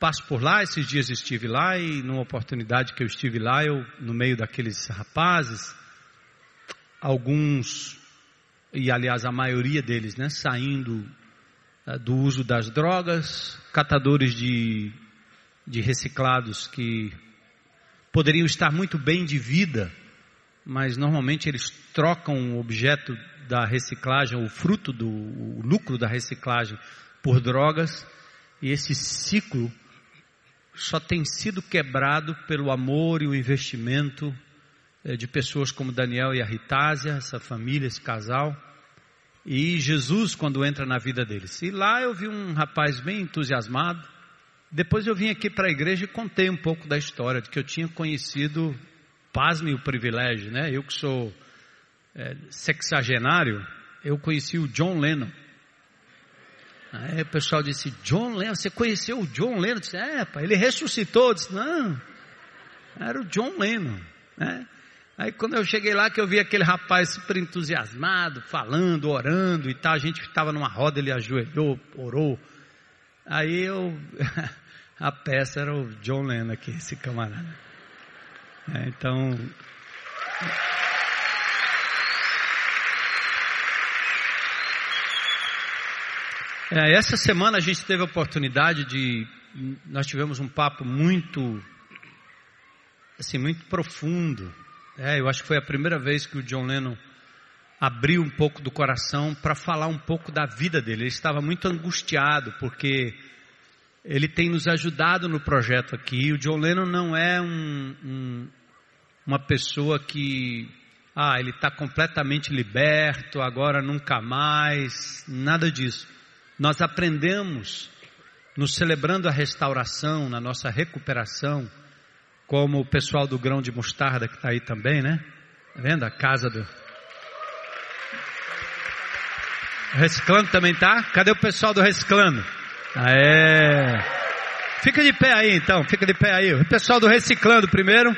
S6: passo por lá, esses dias estive lá e numa oportunidade que eu estive lá, eu no meio daqueles rapazes, alguns e aliás a maioria deles, né, saindo uh, do uso das drogas, catadores de de reciclados que poderiam estar muito bem de vida, mas normalmente eles trocam o objeto da reciclagem, o fruto do o lucro da reciclagem por drogas, e esse ciclo só tem sido quebrado pelo amor e o investimento eh, de pessoas como Daniel e a Ritásia, essa família, esse casal, e Jesus quando entra na vida deles. E lá eu vi um rapaz bem entusiasmado. Depois eu vim aqui para a igreja e contei um pouco da história, de que eu tinha conhecido, pasme o privilégio, né? Eu que sou é, sexagenário, eu conheci o John Lennon. Aí o pessoal disse, John Lennon, você conheceu o John Lennon? Eu disse, é, pai, ele ressuscitou. Eu disse, não, era o John Lennon. Né? Aí quando eu cheguei lá, que eu vi aquele rapaz super entusiasmado, falando, orando e tal, a gente estava numa roda, ele ajoelhou, orou. Aí eu, *laughs* a peça era o John Lennon aqui, esse camarada. É, então, É, essa semana a gente teve a oportunidade de, nós tivemos um papo muito, assim, muito profundo. É, eu acho que foi a primeira vez que o John Lennon abriu um pouco do coração para falar um pouco da vida dele. Ele estava muito angustiado porque ele tem nos ajudado no projeto aqui. O John Lennon não é um, um, uma pessoa que, ah, ele está completamente liberto, agora nunca mais, nada disso. Nós aprendemos, nos celebrando a restauração, na nossa recuperação, como o pessoal do grão de mostarda que está aí também, né? Tá vendo? A casa do. Reciclando também tá? Cadê o pessoal do Reciclando? É. Fica de pé aí então, fica de pé aí. O pessoal do Reciclando primeiro.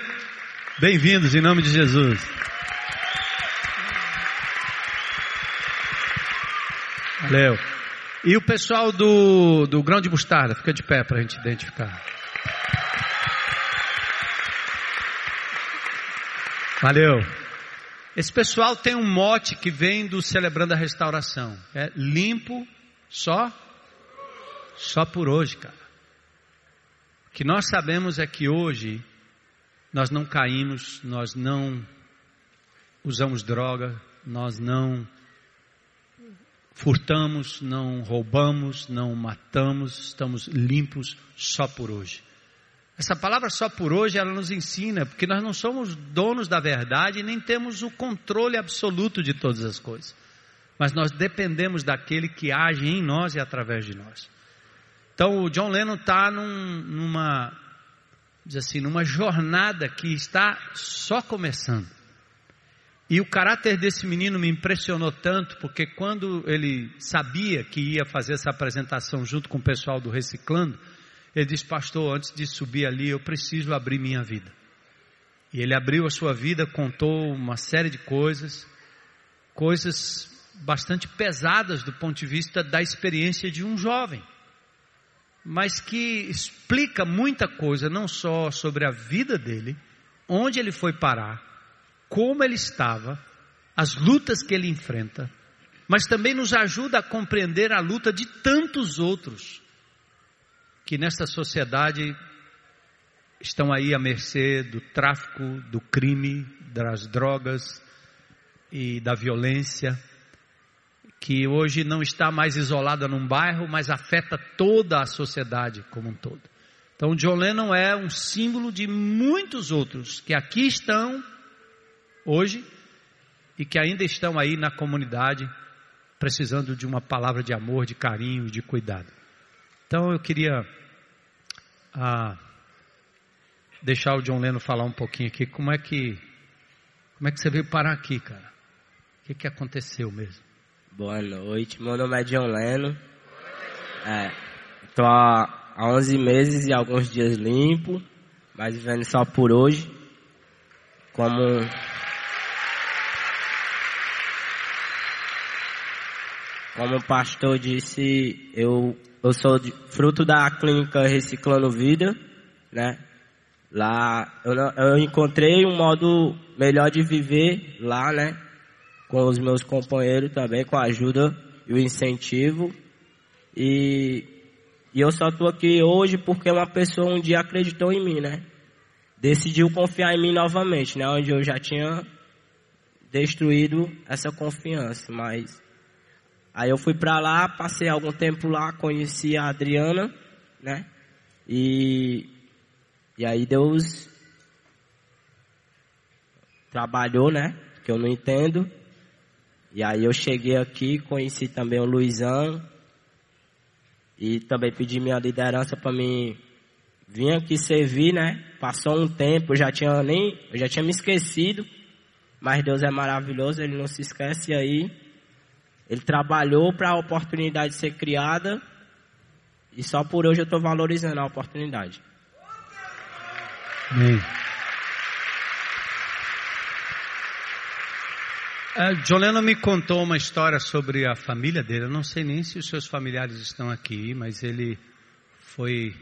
S6: Bem-vindos em nome de Jesus. Valeu. E o pessoal do, do grão de mostarda, fica de pé para a gente identificar. Valeu. Esse pessoal tem um mote que vem do Celebrando a Restauração. É limpo só, só por hoje, cara. O que nós sabemos é que hoje nós não caímos, nós não usamos droga, nós não furtamos, não roubamos, não matamos, estamos limpos só por hoje. Essa palavra só por hoje ela nos ensina, porque nós não somos donos da verdade nem temos o controle absoluto de todas as coisas. Mas nós dependemos daquele que age em nós e através de nós. Então o John Lennon está num, numa, diz assim, numa jornada que está só começando. E o caráter desse menino me impressionou tanto, porque quando ele sabia que ia fazer essa apresentação junto com o pessoal do Reciclando, ele disse: Pastor, antes de subir ali, eu preciso abrir minha vida. E ele abriu a sua vida, contou uma série de coisas, coisas bastante pesadas do ponto de vista da experiência de um jovem, mas que explica muita coisa, não só sobre a vida dele, onde ele foi parar, como ele estava, as lutas que ele enfrenta, mas também nos ajuda a compreender a luta de tantos outros que nesta sociedade estão aí à mercê do tráfico, do crime, das drogas e da violência, que hoje não está mais isolada num bairro, mas afeta toda a sociedade como um todo. Então, John Lennon é um símbolo de muitos outros que aqui estão hoje e que ainda estão aí na comunidade precisando de uma palavra de amor, de carinho e de cuidado. Então, eu queria ah, deixar o John Lennon falar um pouquinho aqui como é que como é que você veio parar aqui, cara? O que, que aconteceu mesmo?
S7: Boa noite, meu nome é John Lennon. É, tô há 11 meses e alguns dias limpo, mas vivendo só por hoje. Como como o pastor disse, eu, eu sou de, fruto da clínica Reciclando Vida, né? Lá eu, eu encontrei um modo melhor de viver lá, né? Com os meus companheiros também, com a ajuda e o incentivo. E e eu só estou aqui hoje porque uma pessoa um dia acreditou em mim, né? Decidiu confiar em mim novamente, né? Onde eu já tinha destruído essa confiança, mas aí eu fui para lá, passei algum tempo lá, conheci a Adriana, né? E e aí Deus trabalhou, né? Que eu não entendo. E aí eu cheguei aqui, conheci também o Luizão, e também pedi minha liderança para mim vir aqui servir, né? Passou um tempo, eu já tinha nem, eu já tinha me esquecido, mas Deus é maravilhoso, ele não se esquece aí. Ele trabalhou para a oportunidade ser criada e só por hoje eu estou valorizando a oportunidade.
S6: Amém. Uh, Joleno me contou uma história sobre a família dele. Eu não sei nem se os seus familiares estão aqui, mas ele foi.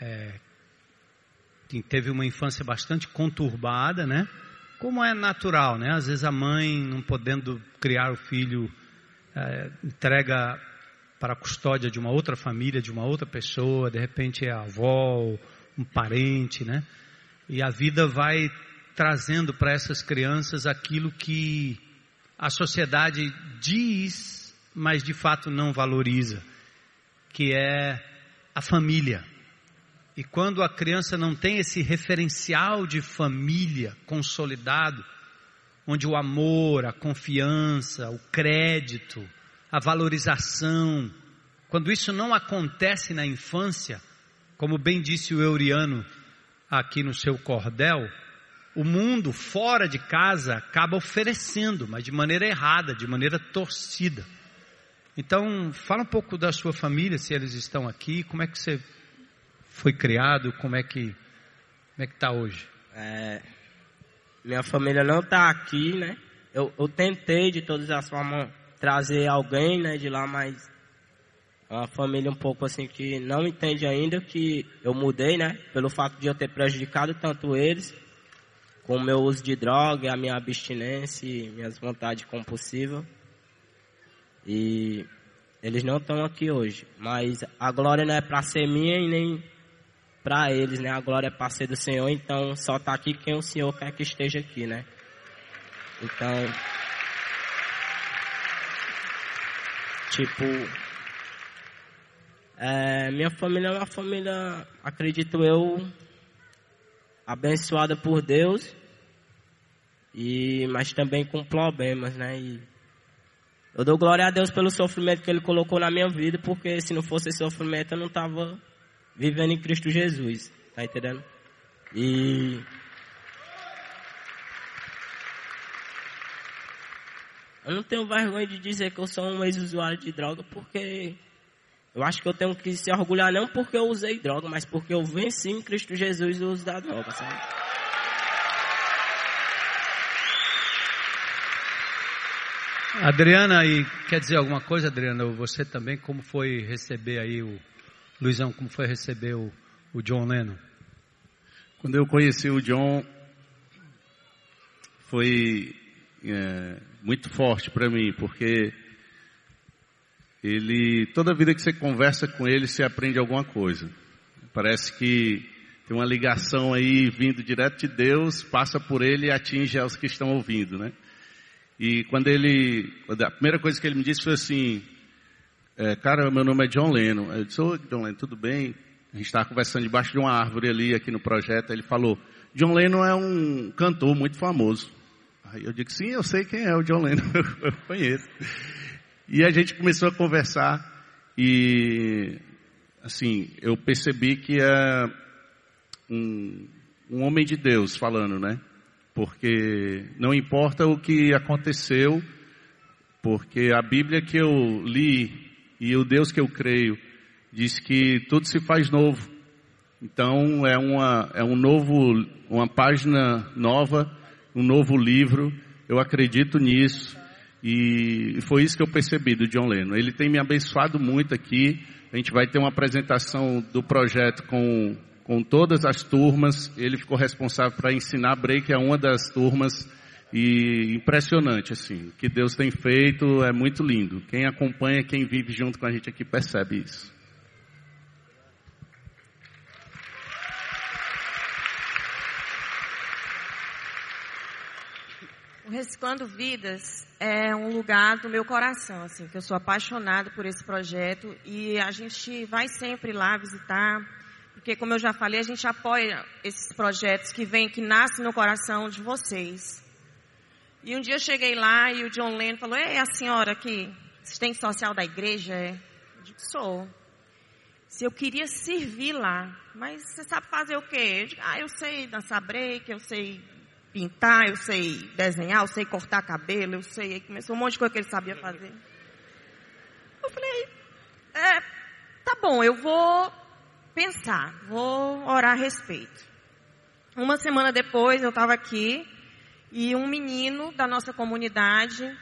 S6: É, teve uma infância bastante conturbada, né? Como é natural, né? Às vezes a mãe, não podendo criar o filho, é, entrega para a custódia de uma outra família, de uma outra pessoa, de repente é a avó, um parente, né? E a vida vai trazendo para essas crianças aquilo que a sociedade diz, mas de fato não valoriza, que é a família. E quando a criança não tem esse referencial de família consolidado, onde o amor, a confiança, o crédito, a valorização, quando isso não acontece na infância, como bem disse o Euriano aqui no seu cordel, o mundo fora de casa acaba oferecendo, mas de maneira errada, de maneira torcida. Então, fala um pouco da sua família, se eles estão aqui, como é que você foi criado, como é que como é que está hoje?
S7: É, minha família não está aqui, né? Eu, eu, tentei de todas as formas trazer alguém, né, de lá, mas uma família um pouco assim que não entende ainda que eu mudei, né? Pelo fato de eu ter prejudicado tanto eles com o meu uso de droga, a minha abstinência minhas vontades compulsivas. E eles não estão aqui hoje, mas a glória não é para ser minha e nem para eles, né? A glória é para ser do Senhor, então só está aqui quem o Senhor quer que esteja aqui, né? Então, tipo, é, minha família é uma família, acredito eu, abençoada por Deus e mas também com problemas, né? E eu dou glória a Deus pelo sofrimento que Ele colocou na minha vida, porque se não fosse esse sofrimento eu não estava vivendo em Cristo Jesus, tá entendendo? E eu não tenho vergonha de dizer que eu sou um ex-usuário de droga, porque eu acho que eu tenho que se orgulhar não porque eu usei droga, mas porque eu venci em Cristo Jesus o uso da droga, sabe?
S6: Adriana, e quer dizer alguma coisa, Adriana? Você também, como foi receber aí o Luizão, como foi receber o, o John Lennon?
S2: Quando eu conheci o John, foi é, muito forte para mim, porque ele, toda vida que você conversa com ele, você aprende alguma coisa. Parece que tem uma ligação aí vindo direto de Deus, passa por ele e atinge os que estão ouvindo, né? E quando ele, a primeira coisa que ele me disse foi assim, é, cara, meu nome é John Lennon. Eu disse, oi John Lennon, tudo bem? A gente estava conversando debaixo de uma árvore ali, aqui no projeto, ele falou, John Lennon é um cantor muito famoso. Aí eu digo, sim, eu sei quem é o John Lennon, *laughs* eu conheço. E a gente começou a conversar e, assim, eu percebi que é um, um homem de Deus falando, né? Porque não importa o que aconteceu, porque a Bíblia que eu li e o Deus que eu creio diz que tudo se faz novo. Então é uma é um novo uma página nova, um novo livro. Eu acredito nisso e foi isso que eu percebi do John Lennon. Ele tem me abençoado muito aqui. A gente vai ter uma apresentação do projeto com com todas as turmas. Ele ficou responsável para ensinar break a uma das turmas e impressionante, assim, o que Deus tem feito é muito lindo. Quem acompanha, quem vive junto com a gente aqui percebe isso.
S8: O Reciclando Vidas é um lugar do meu coração, assim, que eu sou apaixonada por esse projeto e a gente vai sempre lá visitar, porque como eu já falei, a gente apoia esses projetos que vêm, que nascem no coração de vocês. E um dia eu cheguei lá e o John Lennon falou, é a senhora aqui, assistente social da igreja? É? Eu digo, sou. Se eu queria servir lá, mas você sabe fazer o quê? Eu digo, ah, eu sei dançar break, eu sei pintar, eu sei desenhar, eu sei cortar cabelo, eu sei, começou um monte de coisa que ele sabia fazer. Eu falei, é, tá bom, eu vou pensar, vou orar a respeito. Uma semana depois eu estava aqui e um menino da nossa comunidade,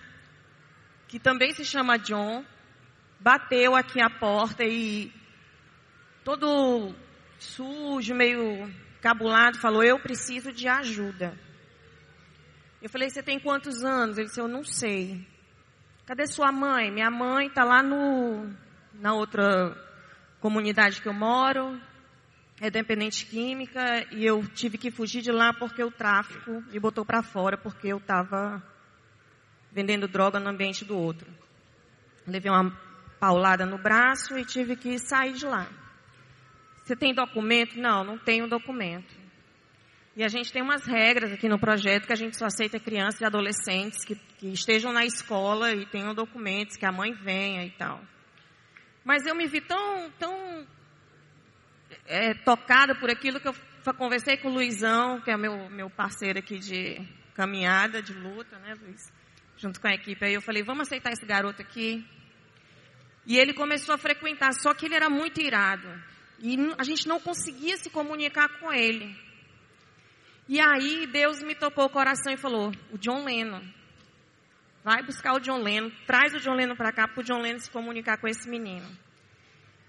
S8: que também se chama John, bateu aqui a porta e todo sujo, meio cabulado, falou: Eu preciso de ajuda. Eu falei: Você tem quantos anos? Ele disse: Eu não sei. Cadê sua mãe? Minha mãe está lá no, na outra comunidade que eu moro é dependente química e eu tive que fugir de lá porque o tráfico me botou para fora porque eu estava vendendo droga no ambiente do outro. Levei uma paulada no braço e tive que sair de lá. Você tem documento? Não, não tenho documento. E a gente tem umas regras aqui no projeto que a gente só aceita crianças e adolescentes que, que estejam na escola e tenham documentos, que a mãe venha e tal. Mas eu me vi tão, tão é, tocada por aquilo que eu conversei com o Luizão, que é meu, meu parceiro aqui de caminhada, de luta, né, Luiz? Junto com a equipe. Aí eu falei, vamos aceitar esse garoto aqui. E ele começou a frequentar, só que ele era muito irado. E a gente não conseguia se comunicar com ele. E aí Deus me tocou o coração e falou: o John Lennon. Vai buscar o John Lennon, traz o John Lennon para cá para o John Lennon se comunicar com esse menino.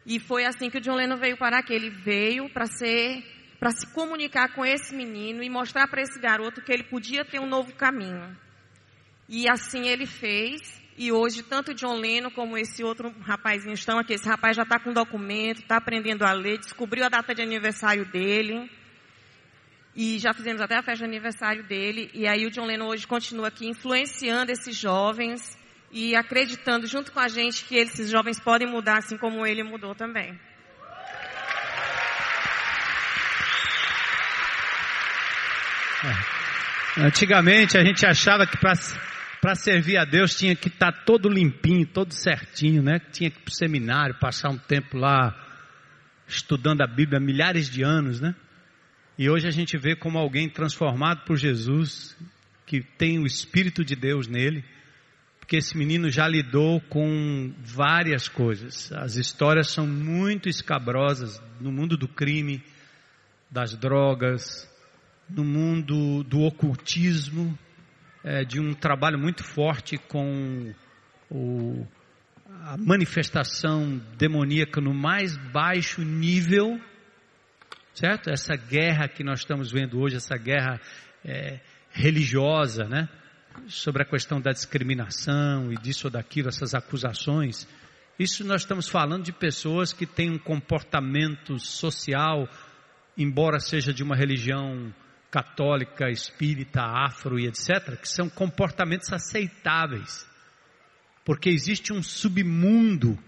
S8: E foi assim que o John Lennon veio para aqui. Ele veio para ser, para se comunicar com esse menino e mostrar para esse garoto que ele podia ter um novo caminho. E assim ele fez. E hoje, tanto o John Lennon como esse outro rapazinho estão aqui. Esse rapaz já está com documento, está aprendendo a ler, descobriu a data de aniversário dele. E já fizemos até a festa de aniversário dele. E aí o John Lennon hoje continua aqui influenciando esses jovens e acreditando junto com a gente que esses jovens podem mudar assim como ele mudou também.
S6: É. Antigamente a gente achava que para servir a Deus tinha que estar tá todo limpinho, todo certinho, né? Tinha que ir para o seminário, passar um tempo lá estudando a Bíblia milhares de anos, né? E hoje a gente vê como alguém transformado por Jesus, que tem o Espírito de Deus nele, porque esse menino já lidou com várias coisas. As histórias são muito escabrosas no mundo do crime, das drogas, no mundo do ocultismo, é, de um trabalho muito forte com o, a manifestação demoníaca no mais baixo nível, certo? Essa guerra que nós estamos vendo hoje, essa guerra é, religiosa, né? Sobre a questão da discriminação e disso ou daquilo, essas acusações, isso nós estamos falando de pessoas que têm um comportamento social, embora seja de uma religião católica, espírita, afro e etc., que são comportamentos aceitáveis. Porque existe um submundo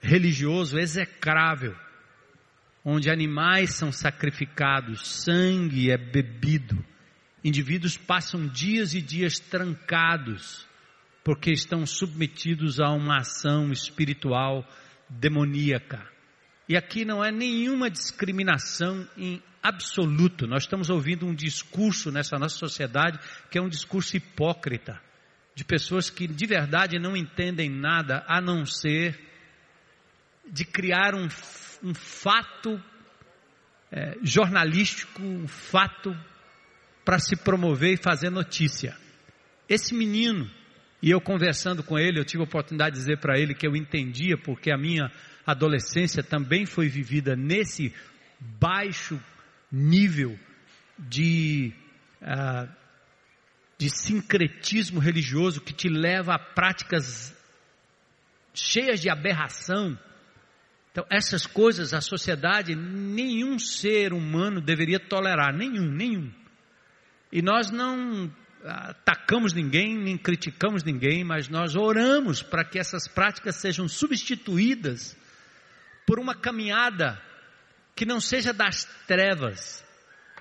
S6: religioso execrável, onde animais são sacrificados, sangue é bebido, indivíduos passam dias e dias trancados, porque estão submetidos a uma ação espiritual demoníaca. E aqui não é nenhuma discriminação em absoluto. Nós estamos ouvindo um discurso nessa nossa sociedade que é um discurso hipócrita, de pessoas que de verdade não entendem nada a não ser de criar um, um fato é, jornalístico, um fato para se promover e fazer notícia. Esse menino, e eu conversando com ele, eu tive a oportunidade de dizer para ele que eu entendia, porque a minha adolescência também foi vivida nesse baixo nível de, uh, de sincretismo religioso que te leva a práticas cheias de aberração. Então, essas coisas a sociedade, nenhum ser humano deveria tolerar, nenhum, nenhum. E nós não atacamos ninguém, nem criticamos ninguém, mas nós oramos para que essas práticas sejam substituídas por uma caminhada que não seja das trevas,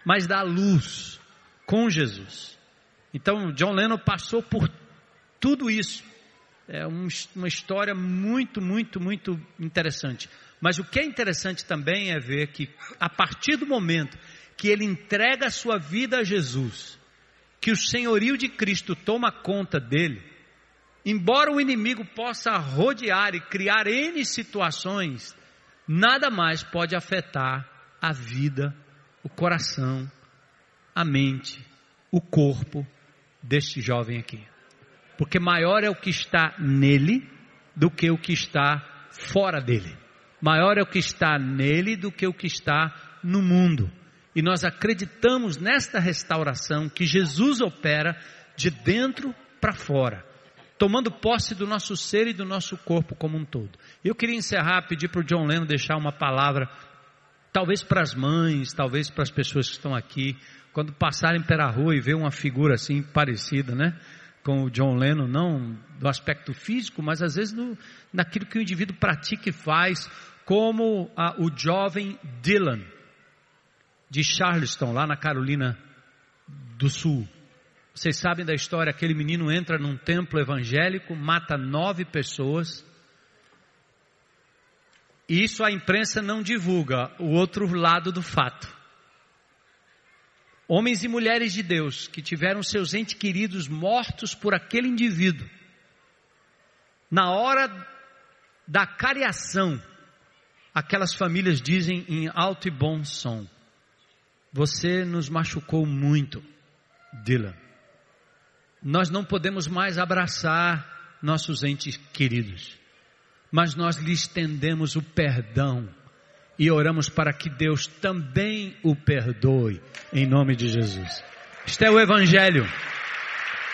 S6: mas da luz com Jesus. Então, John Lennon passou por tudo isso. É uma história muito, muito, muito interessante. Mas o que é interessante também é ver que, a partir do momento que ele entrega a sua vida a Jesus, que o senhorio de Cristo toma conta dele, embora o inimigo possa rodear e criar N situações nada mais pode afetar a vida, o coração, a mente, o corpo deste jovem aqui. Porque maior é o que está nele do que o que está fora dele. Maior é o que está nele do que o que está no mundo. E nós acreditamos nesta restauração que Jesus opera de dentro para fora tomando posse do nosso ser e do nosso corpo como um todo. Eu queria encerrar, pedir para o John Lennon deixar uma palavra, talvez para as mães, talvez para as pessoas que estão aqui, quando passarem pela rua e ver uma figura assim parecida, né? Com o John Lennon, não do aspecto físico, mas às vezes no, naquilo que o indivíduo pratica e faz, como a, o jovem Dylan, de Charleston, lá na Carolina do Sul. Vocês sabem da história, aquele menino entra num templo evangélico, mata nove pessoas. E isso a imprensa não divulga, o outro lado do fato. Homens e mulheres de Deus que tiveram seus entes queridos mortos por aquele indivíduo. Na hora da cariação, aquelas famílias dizem em alto e bom som: Você nos machucou muito, Dylan nós não podemos mais abraçar nossos entes queridos, mas nós lhe estendemos o perdão e oramos para que Deus também o perdoe, em nome de Jesus. Este é o Evangelho.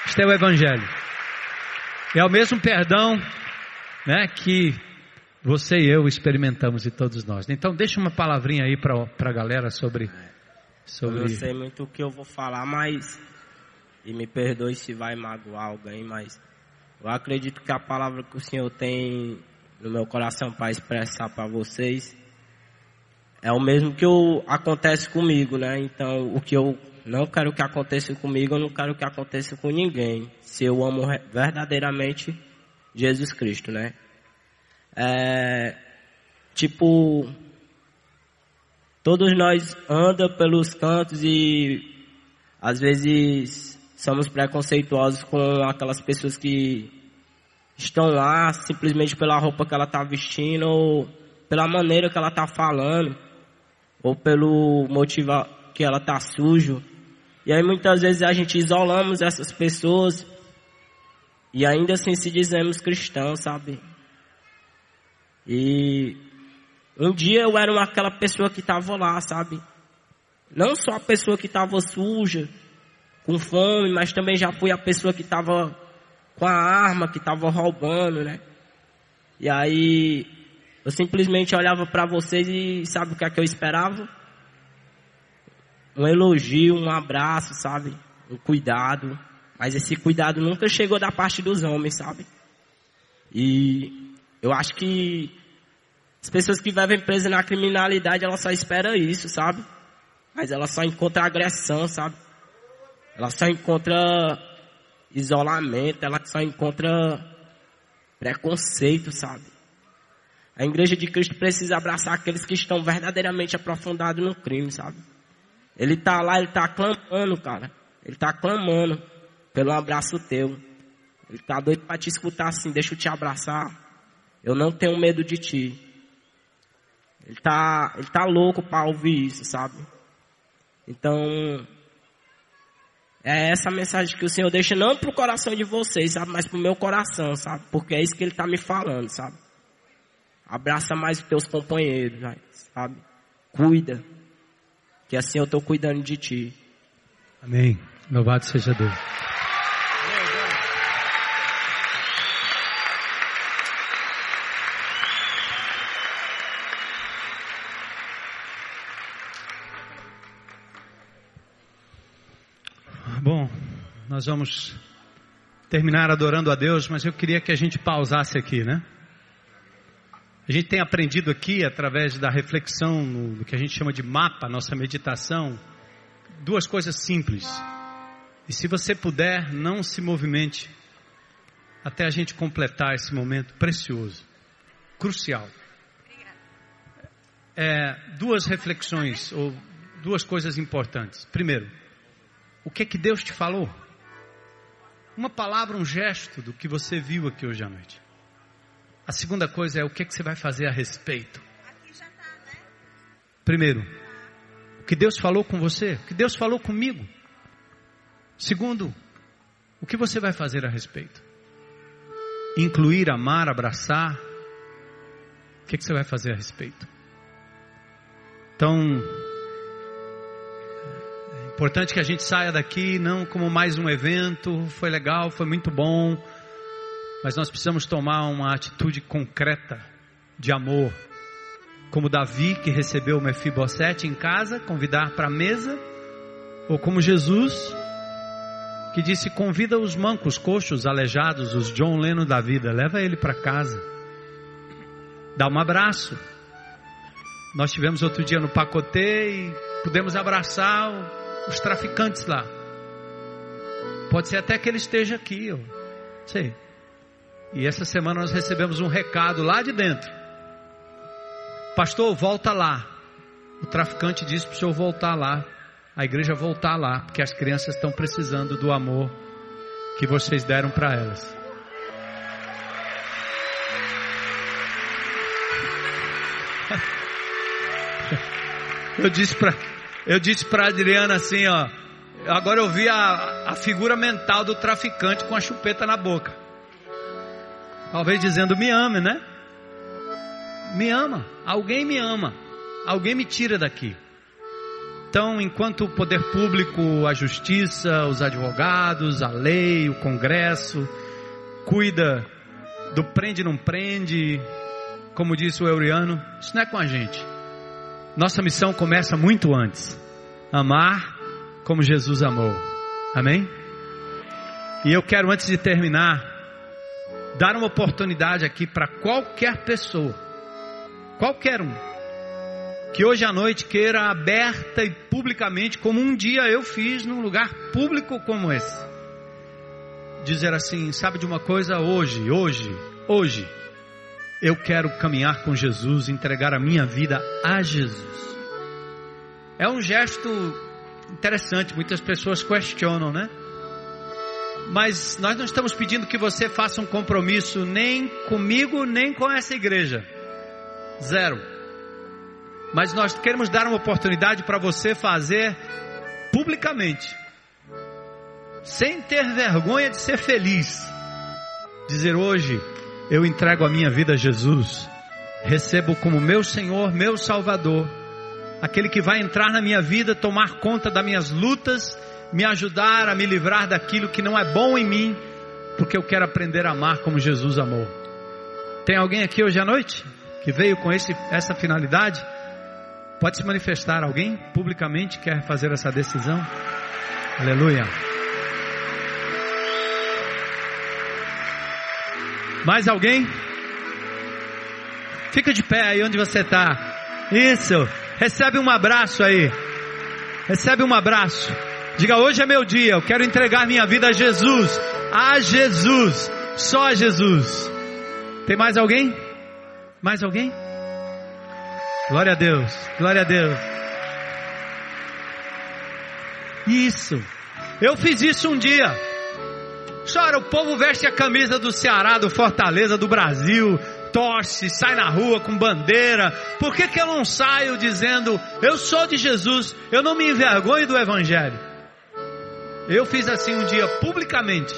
S6: Este é o Evangelho. É o mesmo perdão né, que você e eu experimentamos e todos nós. Então, deixa uma palavrinha aí para a galera sobre. Sobre...
S7: Eu sei muito o que eu vou falar, mas e me perdoe se vai magoar alguém, mas eu acredito que a palavra que o Senhor tem no meu coração para expressar para vocês é o mesmo que eu, acontece comigo, né? Então, o que eu não quero que aconteça comigo, eu não quero que aconteça com ninguém. Se eu amo verdadeiramente Jesus Cristo, né? É, tipo, todos nós anda pelos cantos e às vezes somos preconceituosos com aquelas pessoas que estão lá simplesmente pela roupa que ela está vestindo ou pela maneira que ela está falando ou pelo motivo que ela está sujo. E aí muitas vezes a gente isolamos essas pessoas e ainda assim se dizemos cristãos, sabe? E um dia eu era aquela pessoa que estava lá, sabe? Não só a pessoa que estava suja, com fome, mas também já fui a pessoa que estava com a arma, que estava roubando, né? E aí eu simplesmente olhava para vocês e sabe o que é que eu esperava? Um elogio, um abraço, sabe? Um cuidado. Mas esse cuidado nunca chegou da parte dos homens, sabe? E eu acho que As pessoas que vivem presas na criminalidade, ela só espera isso, sabe? Mas ela só encontra agressão, sabe? Ela só encontra isolamento, ela só encontra preconceito, sabe? A igreja de Cristo precisa abraçar aqueles que estão verdadeiramente aprofundados no crime, sabe? Ele tá lá, ele tá clamando, cara. Ele tá clamando pelo abraço teu. Ele tá doido para te escutar assim, deixa eu te abraçar. Eu não tenho medo de ti. Ele tá, ele tá louco para ouvir isso, sabe? Então, é essa mensagem que o Senhor deixa não pro coração de vocês, sabe? Mas pro meu coração, sabe? Porque é isso que Ele tá me falando, sabe? Abraça mais os teus companheiros, sabe? Cuida. Que assim eu tô cuidando de ti.
S6: Amém. Louvado seja Deus. Nós vamos terminar adorando a Deus, mas eu queria que a gente pausasse aqui, né? A gente tem aprendido aqui, através da reflexão, no, que a gente chama de mapa, nossa meditação, duas coisas simples. E se você puder, não se movimente até a gente completar esse momento precioso, crucial. É, duas reflexões, ou duas coisas importantes. Primeiro, o que é que Deus te falou? Uma palavra, um gesto do que você viu aqui hoje à noite. A segunda coisa é o que que você vai fazer a respeito. Primeiro, o que Deus falou com você, o que Deus falou comigo. Segundo, o que você vai fazer a respeito? Incluir, amar, abraçar. O que, que você vai fazer a respeito? Então, Importante que a gente saia daqui não como mais um evento, foi legal, foi muito bom, mas nós precisamos tomar uma atitude concreta de amor, como Davi que recebeu o Mefibosete em casa, convidar para a mesa, ou como Jesus que disse: convida os mancos, coxos, aleijados, os John Lennon da vida, leva ele para casa, dá um abraço. Nós tivemos outro dia no Pacotê e pudemos abraçar os traficantes lá. Pode ser até que ele esteja aqui, eu sei. E essa semana nós recebemos um recado lá de dentro. Pastor, volta lá. O traficante disse para o senhor voltar lá. A igreja voltar lá, porque as crianças estão precisando do amor que vocês deram para elas. *laughs* Eu disse para eu disse para Adriana assim, ó. Agora eu vi a, a figura mental do traficante com a chupeta na boca. Talvez dizendo: Me ame, né? Me ama. Alguém me ama. Alguém me tira daqui. Então, enquanto o poder público, a justiça, os advogados, a lei, o Congresso, cuida do prende não prende, como disse o Euriano, isso não é com a gente. Nossa missão começa muito antes. Amar como Jesus amou. Amém? E eu quero, antes de terminar, dar uma oportunidade aqui para qualquer pessoa, qualquer um, que hoje à noite queira aberta e publicamente, como um dia eu fiz num lugar público como esse, dizer assim: sabe de uma coisa? Hoje, hoje, hoje, eu quero caminhar com Jesus, entregar a minha vida a Jesus. É um gesto interessante, muitas pessoas questionam, né? Mas nós não estamos pedindo que você faça um compromisso nem comigo, nem com essa igreja. Zero. Mas nós queremos dar uma oportunidade para você fazer publicamente, sem ter vergonha de ser feliz. Dizer hoje, eu entrego a minha vida a Jesus, recebo como meu Senhor, meu Salvador, aquele que vai entrar na minha vida, tomar conta das minhas lutas, me ajudar a me livrar daquilo que não é bom em mim, porque eu quero aprender a amar como Jesus amou. Tem alguém aqui hoje à noite que veio com esse, essa finalidade? Pode se manifestar alguém publicamente quer fazer essa decisão? Aleluia. Mais alguém? Fica de pé aí onde você está. Isso. Recebe um abraço aí. Recebe um abraço. Diga, hoje é meu dia, eu quero entregar minha vida a Jesus. A Jesus. Só a Jesus. Tem mais alguém? Mais alguém? Glória a Deus. Glória a Deus. Isso. Eu fiz isso um dia. Chora, o povo veste a camisa do Ceará, do Fortaleza, do Brasil, torce, sai na rua com bandeira. Por que, que eu não saio dizendo, eu sou de Jesus, eu não me envergonho do Evangelho? Eu fiz assim um dia publicamente.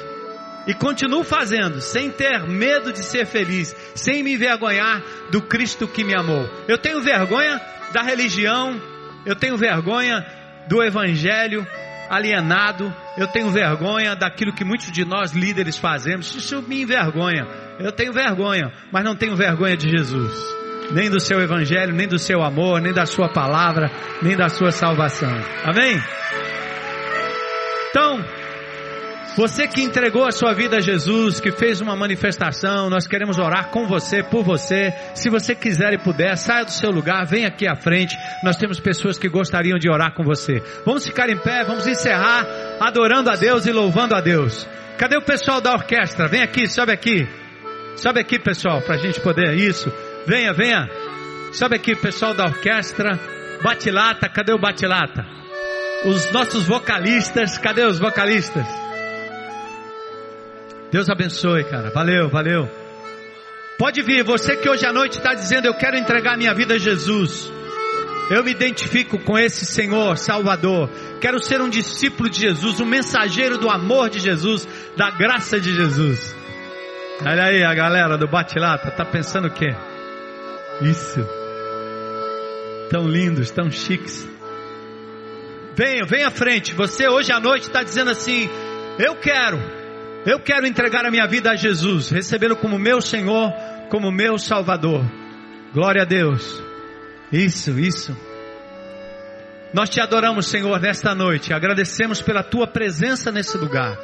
S6: E continuo fazendo, sem ter medo de ser feliz, sem me envergonhar do Cristo que me amou. Eu tenho vergonha da religião, eu tenho vergonha do Evangelho alienado, eu tenho vergonha daquilo que muitos de nós líderes fazemos, isso me envergonha. Eu tenho vergonha, mas não tenho vergonha de Jesus, nem do seu Evangelho, nem do seu amor, nem da sua palavra, nem da sua salvação. Amém? Então, você que entregou a sua vida a Jesus, que fez uma manifestação, nós queremos orar com você, por você. Se você quiser e puder, saia do seu lugar, venha aqui à frente. Nós temos pessoas que gostariam de orar com você. Vamos ficar em pé, vamos encerrar adorando a Deus e louvando a Deus. Cadê o pessoal da orquestra? Vem aqui, sobe aqui. Sobe aqui, pessoal, para a gente poder. Isso. Venha, venha. Sobe aqui, pessoal da orquestra. Batilata, cadê o Batilata? Os nossos vocalistas, cadê os vocalistas? Deus abençoe, cara. Valeu, valeu. Pode vir, você que hoje à noite está dizendo: Eu quero entregar minha vida a Jesus. Eu me identifico com esse Senhor Salvador. Quero ser um discípulo de Jesus, um mensageiro do amor de Jesus, da graça de Jesus. Olha aí a galera do Batilata, tá pensando o quê? Isso. Tão lindos, tão chiques. Venha, venha à frente. Você hoje à noite está dizendo assim: Eu quero, eu quero entregar a minha vida a Jesus, recebê-lo como meu Senhor, como meu Salvador. Glória a Deus. Isso, isso. Nós te adoramos, Senhor, nesta noite. Agradecemos pela tua presença nesse lugar.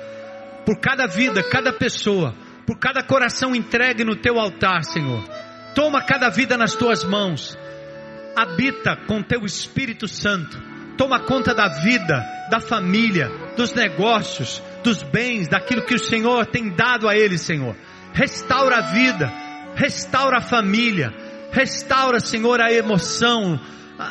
S6: Por cada vida, cada pessoa, por cada coração entregue no teu altar, Senhor. Toma cada vida nas tuas mãos. Habita com teu Espírito Santo. Toma conta da vida, da família, dos negócios, dos bens, daquilo que o Senhor tem dado a eles, Senhor. Restaura a vida, restaura a família, restaura, Senhor, a emoção,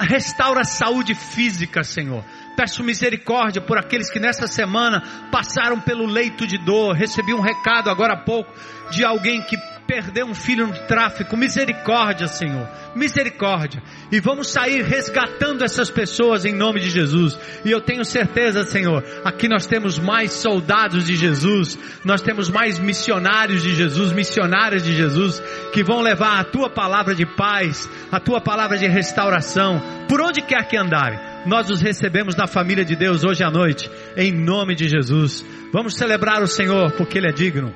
S6: restaura a saúde física, Senhor. Peço misericórdia por aqueles que nesta semana passaram pelo leito de dor. Recebi um recado agora há pouco de alguém que perdeu um filho no tráfico. Misericórdia, Senhor. Misericórdia. E vamos sair resgatando essas pessoas em nome de Jesus. E eu tenho certeza, Senhor, aqui nós temos mais soldados de Jesus, nós temos mais missionários de Jesus, missionárias de Jesus, que vão levar a tua palavra de paz, a tua palavra de restauração, por onde quer que andarem. Nós os recebemos na família de Deus hoje à noite, em nome de Jesus. Vamos celebrar o Senhor, porque Ele é digno.